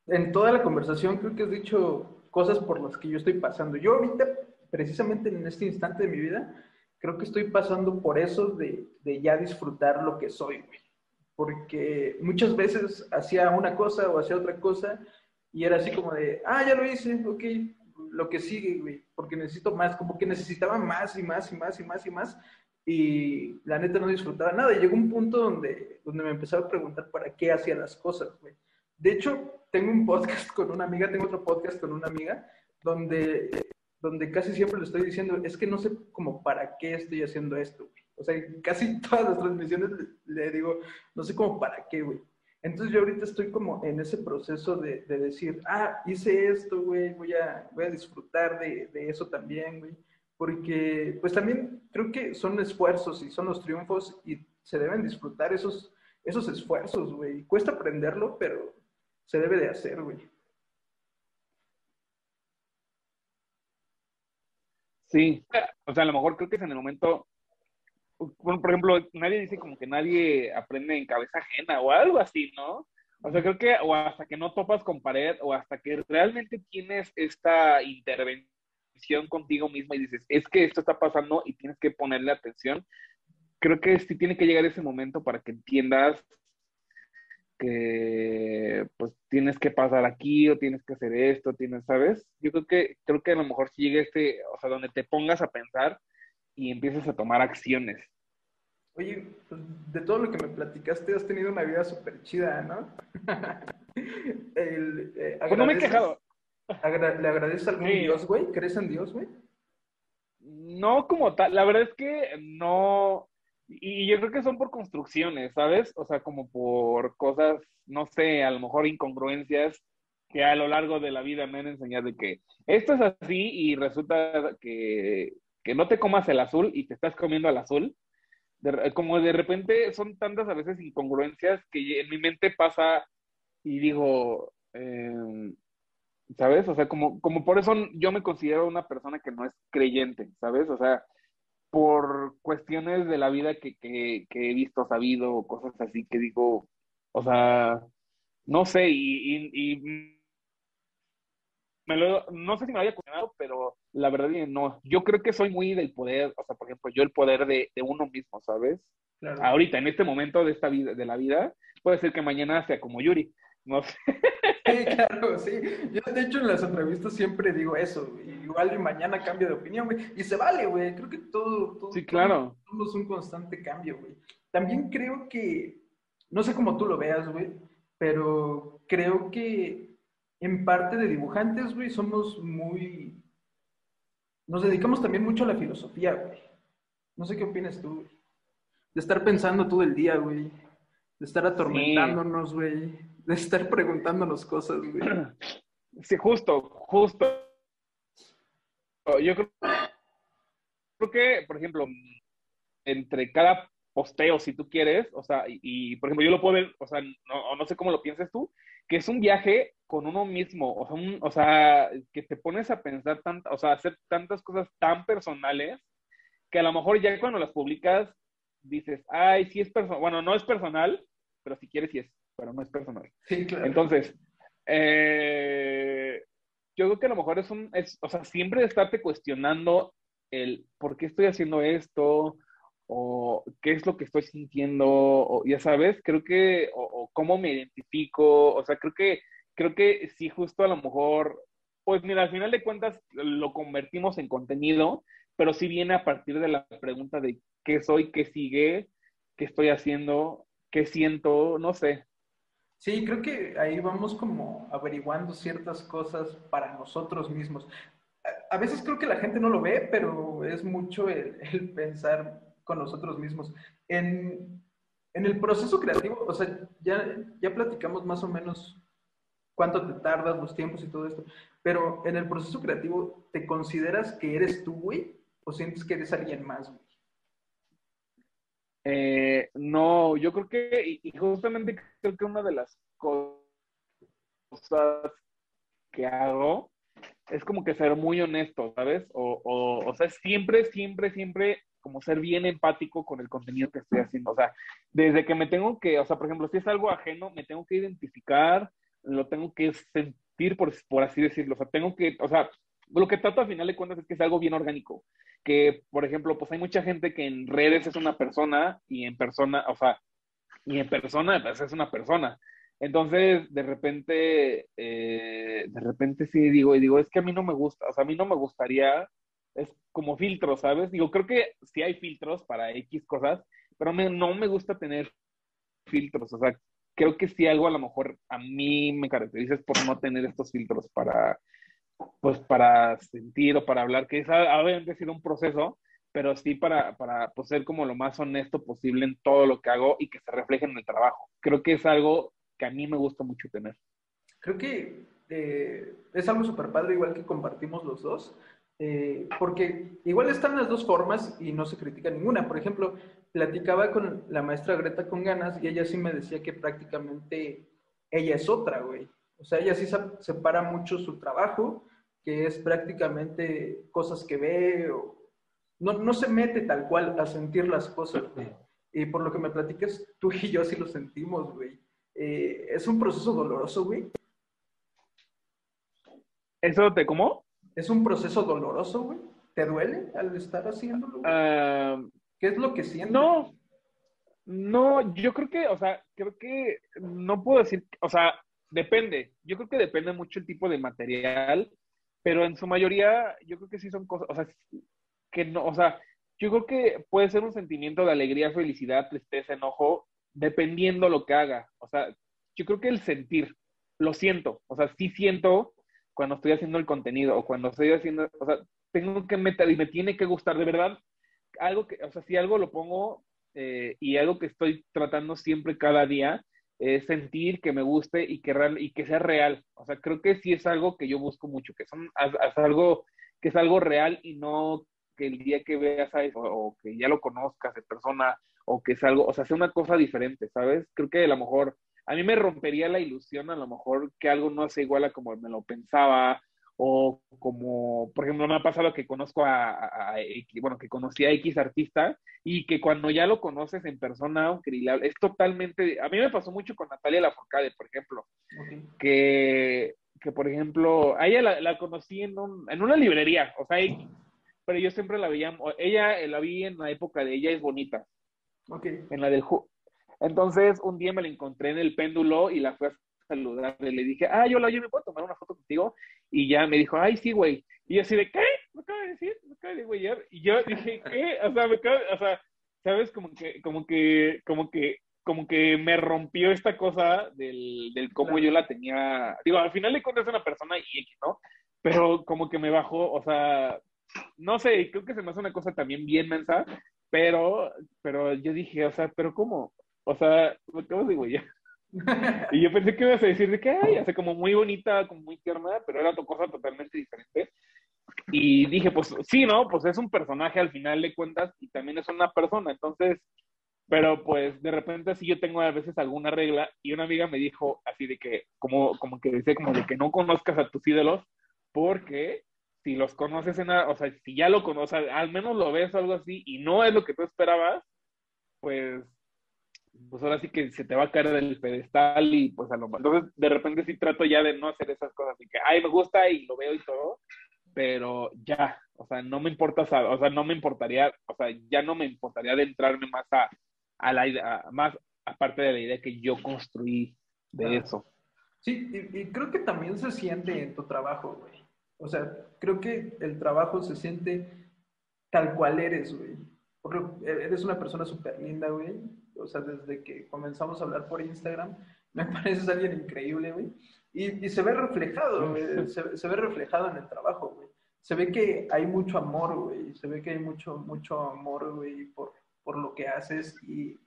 en toda la conversación creo que has dicho cosas por las que yo estoy pasando. Yo ahorita, precisamente en este instante de mi vida, creo que estoy pasando por eso de, de ya disfrutar lo que soy, güey. Porque muchas veces hacía una cosa o hacía otra cosa y era así como de, ah, ya lo hice, ok, lo que sigue, güey, porque necesito más, como que necesitaba más y más y más y más y más, y la neta no disfrutaba nada. Y llegó un punto donde, donde me empezaba a preguntar para qué hacía las cosas, güey. De hecho, tengo un podcast con una amiga, tengo otro podcast con una amiga, donde, donde casi siempre le estoy diciendo, es que no sé como para qué estoy haciendo esto, güey. O sea, casi todas las transmisiones le, digo, no sé como para qué, güey. Entonces yo ahorita estoy como en ese proceso de, de decir, ah, hice esto, güey, voy a, voy a disfrutar de, de, eso también, güey. Porque pues también creo que son esfuerzos y son los triunfos y se deben disfrutar esos, esos esfuerzos, güey. Cuesta aprenderlo, pero se debe de hacer, güey. Sí, o sea, a lo mejor creo que es en el momento bueno, por ejemplo, nadie dice como que nadie aprende en cabeza ajena o algo así, ¿no? O sea, creo que o hasta que no topas con pared o hasta que realmente tienes esta intervención contigo mismo y dices, es que esto está pasando y tienes que ponerle atención, creo que sí tiene que llegar ese momento para que entiendas que pues tienes que pasar aquí o tienes que hacer esto, tienes, ¿sabes? Yo creo que creo que a lo mejor si llega este, o sea, donde te pongas a pensar, y empiezas a tomar acciones. Oye, pues de todo lo que me platicaste, has tenido una vida súper chida, ¿no? El, eh, pues no me he quejado. Agra ¿Le agradeces a algún sí. Dios, güey? ¿Crees en Dios, güey? No como tal, la verdad es que no, y yo creo que son por construcciones, ¿sabes? O sea, como por cosas, no sé, a lo mejor incongruencias que a lo largo de la vida me han enseñado que esto es así y resulta que, que no te comas el azul y te estás comiendo el azul. como de repente son tantas a veces incongruencias que en mi mente pasa y digo, em, ¿sabes? O sea, como, como por eso yo me considero una persona que no es creyente, ¿sabes? O sea, por cuestiones de la vida que, que, he visto, sabido, cosas así que digo, o sea, no sé, y, no sé si me había cuestionado, pero la verdad no. Yo creo que soy muy del poder, o sea, por ejemplo, yo el poder de, de uno mismo, ¿sabes? Ahorita, en este momento de esta vida, de la vida, puede ser que mañana sea como Yuri, no sé. Sí, claro, sí. Yo, de hecho, en las entrevistas siempre digo eso. Igual y mañana cambio de opinión, güey. Y se vale, güey. Creo que todo, todo. Sí, claro. Somos un constante cambio, güey. También creo que, no sé cómo tú lo veas, güey, pero creo que en parte de dibujantes, güey, somos muy... Nos dedicamos también mucho a la filosofía, güey. No sé qué opinas tú, güey. De estar pensando todo el día, güey. De estar atormentándonos, güey. De estar preguntándonos cosas, güey. Sí, justo, justo. Yo creo, creo que, por ejemplo, entre cada posteo, si tú quieres, o sea, y, por ejemplo, yo lo puedo ver, o sea, no, no sé cómo lo pienses tú, que es un viaje con uno mismo, o sea, o sea, que te pones a pensar, tanto, o sea, hacer tantas cosas tan personales, que a lo mejor ya cuando las publicas dices, ay, sí es personal, bueno, no es personal, pero si quieres sí es, pero no es personal. Sí, claro. Entonces, eh, yo creo que a lo mejor es un, es, o sea, siempre estarte cuestionando el por qué estoy haciendo esto, o qué es lo que estoy sintiendo, o ya sabes, creo que, o, cómo me identifico, o sea, creo que, creo que sí, justo a lo mejor, pues mira, al final de cuentas lo convertimos en contenido, pero sí viene a partir de la pregunta de qué soy, qué sigue, qué estoy haciendo, qué siento, no sé. Sí, creo que ahí vamos como averiguando ciertas cosas para nosotros mismos. A, veces creo que la gente no lo ve, pero es mucho el, el pensar con nosotros mismos. En, en el proceso creativo, o sea, ya, ya platicamos más o menos cuánto te tardas, los tiempos y todo esto, pero en el proceso creativo, ¿te consideras que eres tú, güey? ¿O sientes que eres alguien más, güey? Eh, no, yo creo que, y justamente creo que una de las cosas que hago es como que ser muy honesto, ¿sabes? O, o, o sea, siempre, siempre, siempre como ser bien empático con el contenido que estoy haciendo. O sea, desde que me tengo que, o sea, por ejemplo, si es algo ajeno, me tengo que identificar, lo tengo que sentir, por, por así decirlo. O sea, tengo que, o sea, lo que trato al final de cuentas es que es algo bien orgánico. Que, por ejemplo, pues hay mucha gente que en redes es una persona y en persona, o sea, y en persona pues, es una persona. Entonces, de repente, eh, de repente sí digo, y digo, es que a mí no me gusta, o sea, a mí no me gustaría es como filtro, ¿sabes? Digo, creo que sí hay filtros para X cosas, pero no me gusta tener filtros, o sea, creo que sí algo a lo mejor a mí me caracteriza es por no tener estos filtros para, pues, para sentir o para hablar, que es obviamente sido un proceso, pero sí para, para pues, ser como lo más honesto posible en todo lo que hago y que se refleje en el trabajo. Creo que es algo que a mí me gusta mucho tener. Creo que eh, es algo súper padre, igual que compartimos los dos, eh, porque igual están las dos formas y no se critica ninguna. Por ejemplo, platicaba con la maestra Greta con ganas y ella sí me decía que prácticamente ella es otra, güey. O sea, ella sí separa mucho su trabajo, que es prácticamente cosas que ve o no, no se mete tal cual a sentir las cosas, güey. Y por lo que me platicas, tú y yo sí lo sentimos, güey. Eh, es un proceso doloroso, güey. ¿Eso te cómo? ¿Es un proceso doloroso, güey? ¿Te duele al estar haciéndolo? Ah, ¿Qué es lo que sientes? No, no, yo creo que, o sea, creo que no puedo decir, o sea, depende. Yo creo que depende mucho el tipo de material, pero en su mayoría yo creo que sí son cosas, o sea, que no, o sea, yo creo que puede ser un sentimiento de alegría, felicidad, tristeza, enojo, dependiendo lo que haga. O sea, yo creo que el sentir, lo siento, o sea, sí siento cuando estoy haciendo el contenido o cuando estoy haciendo, o sea, tengo que meter y me tiene que gustar de verdad algo que, o sea, si algo lo pongo eh, y algo que estoy tratando siempre cada día eh, sentir, que me guste y que, real, y que sea real. O sea, creo que sí es algo que yo busco mucho, que son, es, algo que es algo real y no que el día que veas a eso, o que ya lo conozcas de persona, o que es algo, o sea, sea una cosa diferente, ¿sabes? Creo que a lo mejor a mí me rompería la ilusión, a lo mejor que algo no sea igual a como me lo pensaba, o como, por ejemplo, me ha pasado que conozco a, bueno, que conocí a X artista y que cuando ya lo conoces en persona, aunque es totalmente, a mí me pasó mucho con Natalia Lafourcade, por ejemplo, que, que, por ejemplo, a ella la, conocí en, un, en una librería, o sea, pero yo siempre la veía, ella la vi en la época de Ella es Bonita, okay. en la del, entonces, un día me la encontré en el péndulo y la fui a saludar. Y le dije, ah, yo la oye, ¿me puedo tomar una foto contigo? Y ya me dijo, ay, sí, güey. Y yo así de, ¿qué? ¿Me acaba de decir? ¿Me acaba de güeyar? Y yo dije, ¿qué? O sea, me acaba, o sea, ¿sabes? Como que, como que, como que, como que me rompió esta cosa del, del cómo yo la tenía. Digo, al final le cuentas a una persona y X, ¿no? Pero como que me bajó, o sea, no sé, creo que se me hace una cosa también bien mensa, pero, pero yo dije, o sea, pero ¿cómo? O sea, me acabo de güey. y yo pensé que ibas a decir de que, ay, hace como muy bonita, como muy tierna, pero era otra cosa totalmente diferente. Y dije, pues sí, ¿no? Pues es un personaje al final de cuentas y también es una persona. Entonces, pero pues de repente sí yo tengo a veces alguna regla y una amiga me dijo así de que, como, como que dice, como de que no conozcas a tus ídolos porque si los conoces en, o sea, si ya lo conoces, al menos lo ves o algo así y no es lo que tú esperabas, pues pues ahora sí que se te va a caer del pedestal y pues a lo mejor. Entonces, de repente sí trato ya de no hacer esas cosas y que, ay, me gusta y lo veo y todo, pero ya, o sea, no me importa, o sea, no me importaría, o sea, ya no me importaría adentrarme más a, a la idea, más aparte de la idea que yo construí de eso. Sí, y, creo que también se siente en tu trabajo, güey. O sea, creo que el trabajo se siente tal cual eres, güey. Porque eres una persona súper linda, güey o sea, desde que comenzamos a hablar por Instagram, me parece alguien increíble, güey. Y, y, se ve reflejado, güey. Se, se, ve reflejado en el trabajo, güey. Se ve que hay mucho amor, güey. Se ve que hay mucho, mucho amor, güey, por, por lo que haces. Y,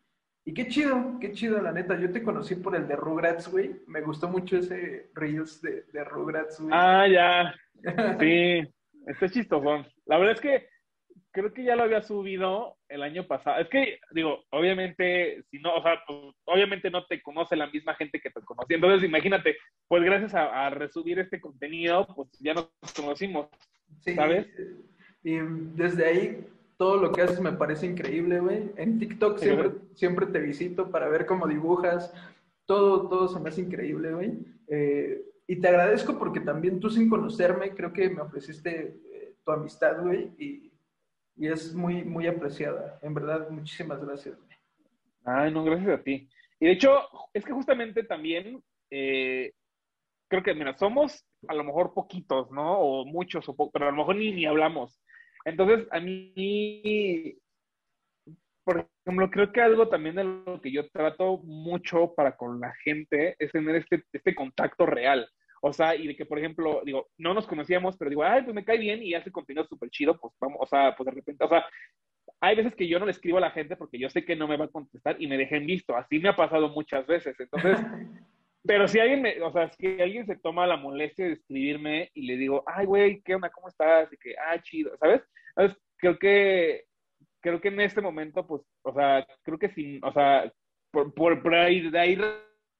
y qué chido, qué chido, la neta. Yo te conocí por el de Rugrats, güey. Me gustó mucho ese Reels de, de Rugrats, güey. Ah, ya. Sí, está chistoso. La verdad es que creo que ya lo había subido el año pasado. Es que, digo, obviamente, si no, o sea, pues, obviamente no te conoce la misma gente que te conocía. Entonces, imagínate, pues gracias a, resubir este contenido, pues ya nos conocimos, ¿sabes? Y desde ahí, todo lo que haces me parece increíble, güey. En TikTok siempre, siempre te visito para ver cómo dibujas. Todo, todo se me hace increíble, güey. Eh, y te agradezco porque también tú sin conocerme, creo que me ofreciste eh, tu amistad, güey, y y es muy, muy apreciada. En verdad, muchísimas gracias. Ay, no, gracias a ti. Y de hecho, es que justamente también, eh, creo que, mira, somos a lo mejor poquitos, ¿no? O muchos, o pero a lo mejor ni, ni hablamos. Entonces, a mí, por ejemplo, creo que algo también de lo que yo trato mucho para con la gente es tener este, este contacto real. O sea, y de que, por ejemplo, digo, no nos conocíamos, pero digo, ay, pues me cae bien y hace contenido súper chido, pues vamos, o sea, pues de repente, o sea, hay veces que yo no le escribo a la gente porque yo sé que no me va a contestar y me dejen visto. Así me ha pasado muchas veces. Entonces, pero si alguien me, o sea, si alguien se toma la molestia de escribirme y le digo, ay, güey, ¿qué onda? ¿Cómo estás? Y que, ah, chido, ¿sabes? Entonces, creo que, creo que en este momento, pues, o sea, creo que sin, o sea, por, por, por ahí, de ahí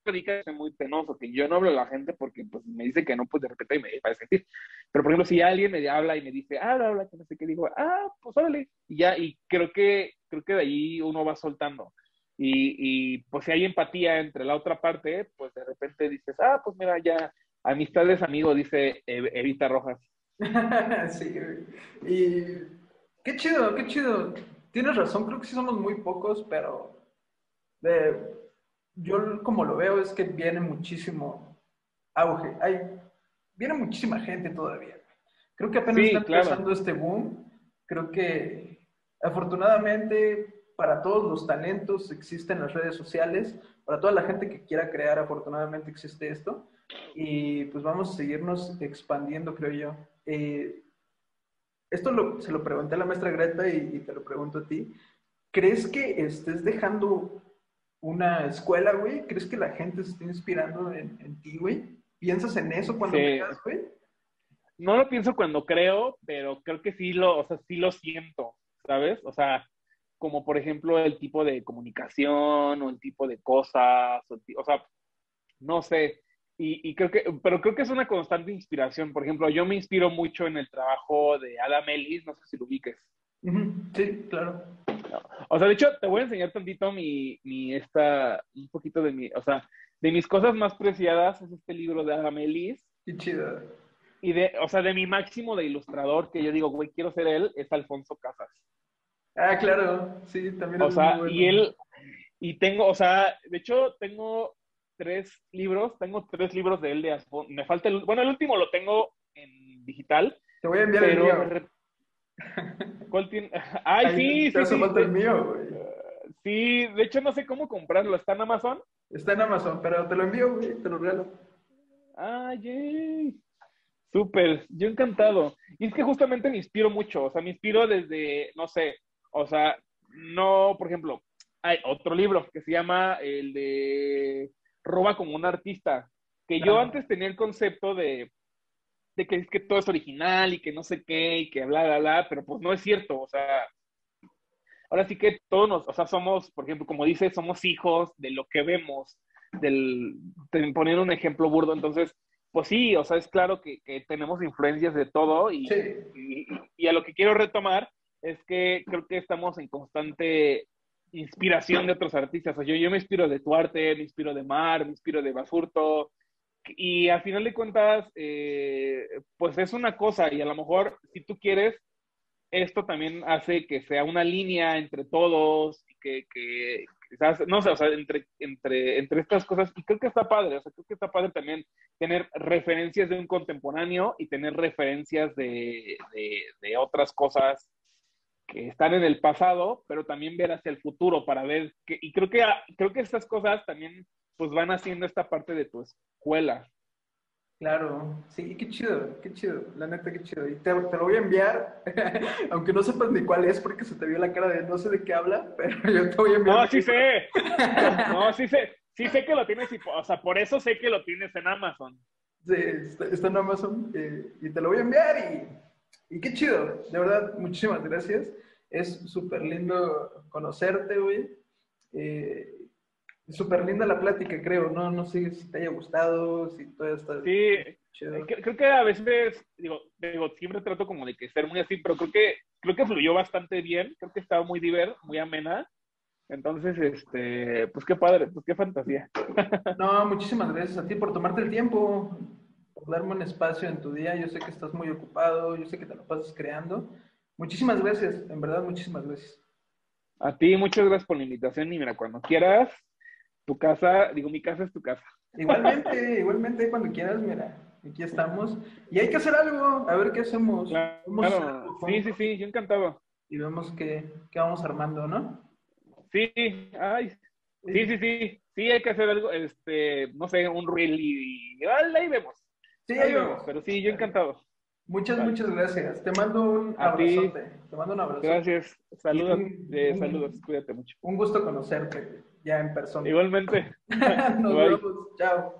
es muy penoso, que yo no hablo a la gente porque pues, me dice que no, pues de repente me va a sentir. Pero por ejemplo, si alguien me habla y me dice, ah, habla, que no sé qué, digo, ah, pues órale, y ya, y creo que, creo que de ahí uno va soltando. Y, y pues si hay empatía entre la otra parte, pues de repente dices, ah, pues mira, ya, amistades amigo, dice Evita Rojas. sí, y qué chido, qué chido. Tienes razón, creo que sí somos muy pocos, pero de, yo como lo veo es que viene muchísimo auge. Hay, viene muchísima gente todavía. Creo que apenas está empezando este boom. Creo que afortunadamente para todos los talentos existen las redes sociales. Para toda la gente que quiera crear, afortunadamente existe esto. Y pues vamos a seguirnos expandiendo, creo yo. Eh, esto se lo pregunté a la maestra Greta y, y te lo pregunto a ti. ¿Crees que estés dejando una escuela, güey? ¿Crees que la gente se está inspirando en, en ti, güey? ¿Piensas en eso cuando Sí. creas, güey? No lo pienso cuando creo, pero creo que sí lo, o sea, sí lo siento, ¿sabes? O sea, como por ejemplo el tipo de comunicación o el tipo de cosas, o, o sea, no sé. Y, y creo que, pero creo que es una constante inspiración. Por ejemplo, yo me inspiro mucho en el trabajo de Adam Ellis, no sé si lo ubiques. Sí, claro. O sea, de hecho, te voy a enseñar tantito mi, mi esta, un poquito de mi, o sea, de mis cosas más preciadas es este libro de Adam Ellis. Qué chido. Y de, o sea, de mi máximo de ilustrador, que yo digo, güey, quiero ser él, es Alfonso Casas. Ah, claro. Sí, también O es sea, muy bueno. y él, y tengo, o sea, de hecho, tengo tres libros, tengo tres libros de él de Alfonso. Me falta el, bueno, el último lo tengo en digital, Te voy a enviar pero... el ¿Cuál tiene? Ay, sí, te sí, sí, el mío, güey. Sí, de hecho no sé cómo comprarlo, ¿está en Amazon? Está en Amazon, pero te lo envío, güey, te lo regalo. Ah, yay. Súper, yo encantado. Y es que justamente me inspiro mucho, o sea, me inspiro desde, no sé, o sea, no, por ejemplo, hay otro libro que se llama el de Roba como un artista, que yo antes tenía el concepto de, de que es que todo es original y que no sé qué y que bla, bla, bla, pero pues no es cierto, o sea, ahora sí que todos nos, o sea, somos, por ejemplo, como dice, somos hijos de lo que vemos, del, te- poniendo un ejemplo burdo, entonces, pues sí, o sea, es claro que, que tenemos influencias de todo y, Sí. y, y a lo que quiero retomar es que creo que estamos en constante inspiración de otros artistas. O sea, yo, yo me inspiro de tu arte, me inspiro de Mar, me inspiro de Basurto. Y al final de cuentas, eh, pues es una cosa y a lo mejor si tú quieres, esto también hace que sea una línea entre todos que, que quizás, no sé, o sea, entre, entre, entre estas cosas. Y creo que está padre, o sea, creo que está padre también tener referencias de un contemporáneo y tener referencias de, de, de otras cosas que están en el pasado, pero también ver hacia el futuro para ver que, y creo que, creo que estas cosas también pues van haciendo esta parte de tu escuela. Claro, sí, qué chido, qué chido, la neta, qué chido. Y te, te lo voy a enviar, aunque no sepas ni cuál es porque se te vio la cara de no sé de qué habla, pero yo te voy a enviar. No, sí sé, no, sí sé, sí sé que lo tienes, y, o sea, por eso sé que lo tienes en Amazon. Sí, está, está en Amazon eh, y te lo voy a enviar y, y qué chido, de verdad, muchísimas gracias. Es súper lindo conocerte, güey. Eh, súper linda la plática, creo, ¿no? No sé si te haya gustado, si todo está Sí, chido. Cre- Creo que a veces, digo, digo, siempre trato como de que ser muy así, pero creo que, creo que fluyó bastante bien, creo que estaba muy diver, muy amena. Entonces, este, pues qué padre, pues qué fantasía. No, muchísimas gracias a ti por tomarte el tiempo, por darme un espacio en tu día. Yo sé que estás muy ocupado, yo sé que te lo pasas creando. Muchísimas gracias, en verdad, muchísimas gracias. A ti, muchas gracias por la invitación y mira, cuando quieras, tu casa, digo, mi casa es tu casa. Igualmente, igualmente, cuando quieras, mira, aquí estamos. Y hay que hacer algo, a ver qué hacemos. Claro, sí, sí, sí, yo encantado. Y vemos qué, qué vamos armando, ¿no? Sí, ay, sí, sí, sí, sí, hay que hacer algo, este, no sé, un reel y, y ah, ahí vemos. Sí, Ahí vemos, vemos. pero sí, yo encantado. Muchas, Vale. muchas gracias. Te mando un abrazote. Te mando un abrazo. Gracias, saludos, un- eh, un- saludos, cuídate mucho. Un gusto conocerte ya en persona. Igualmente. Nos vemos. Chao.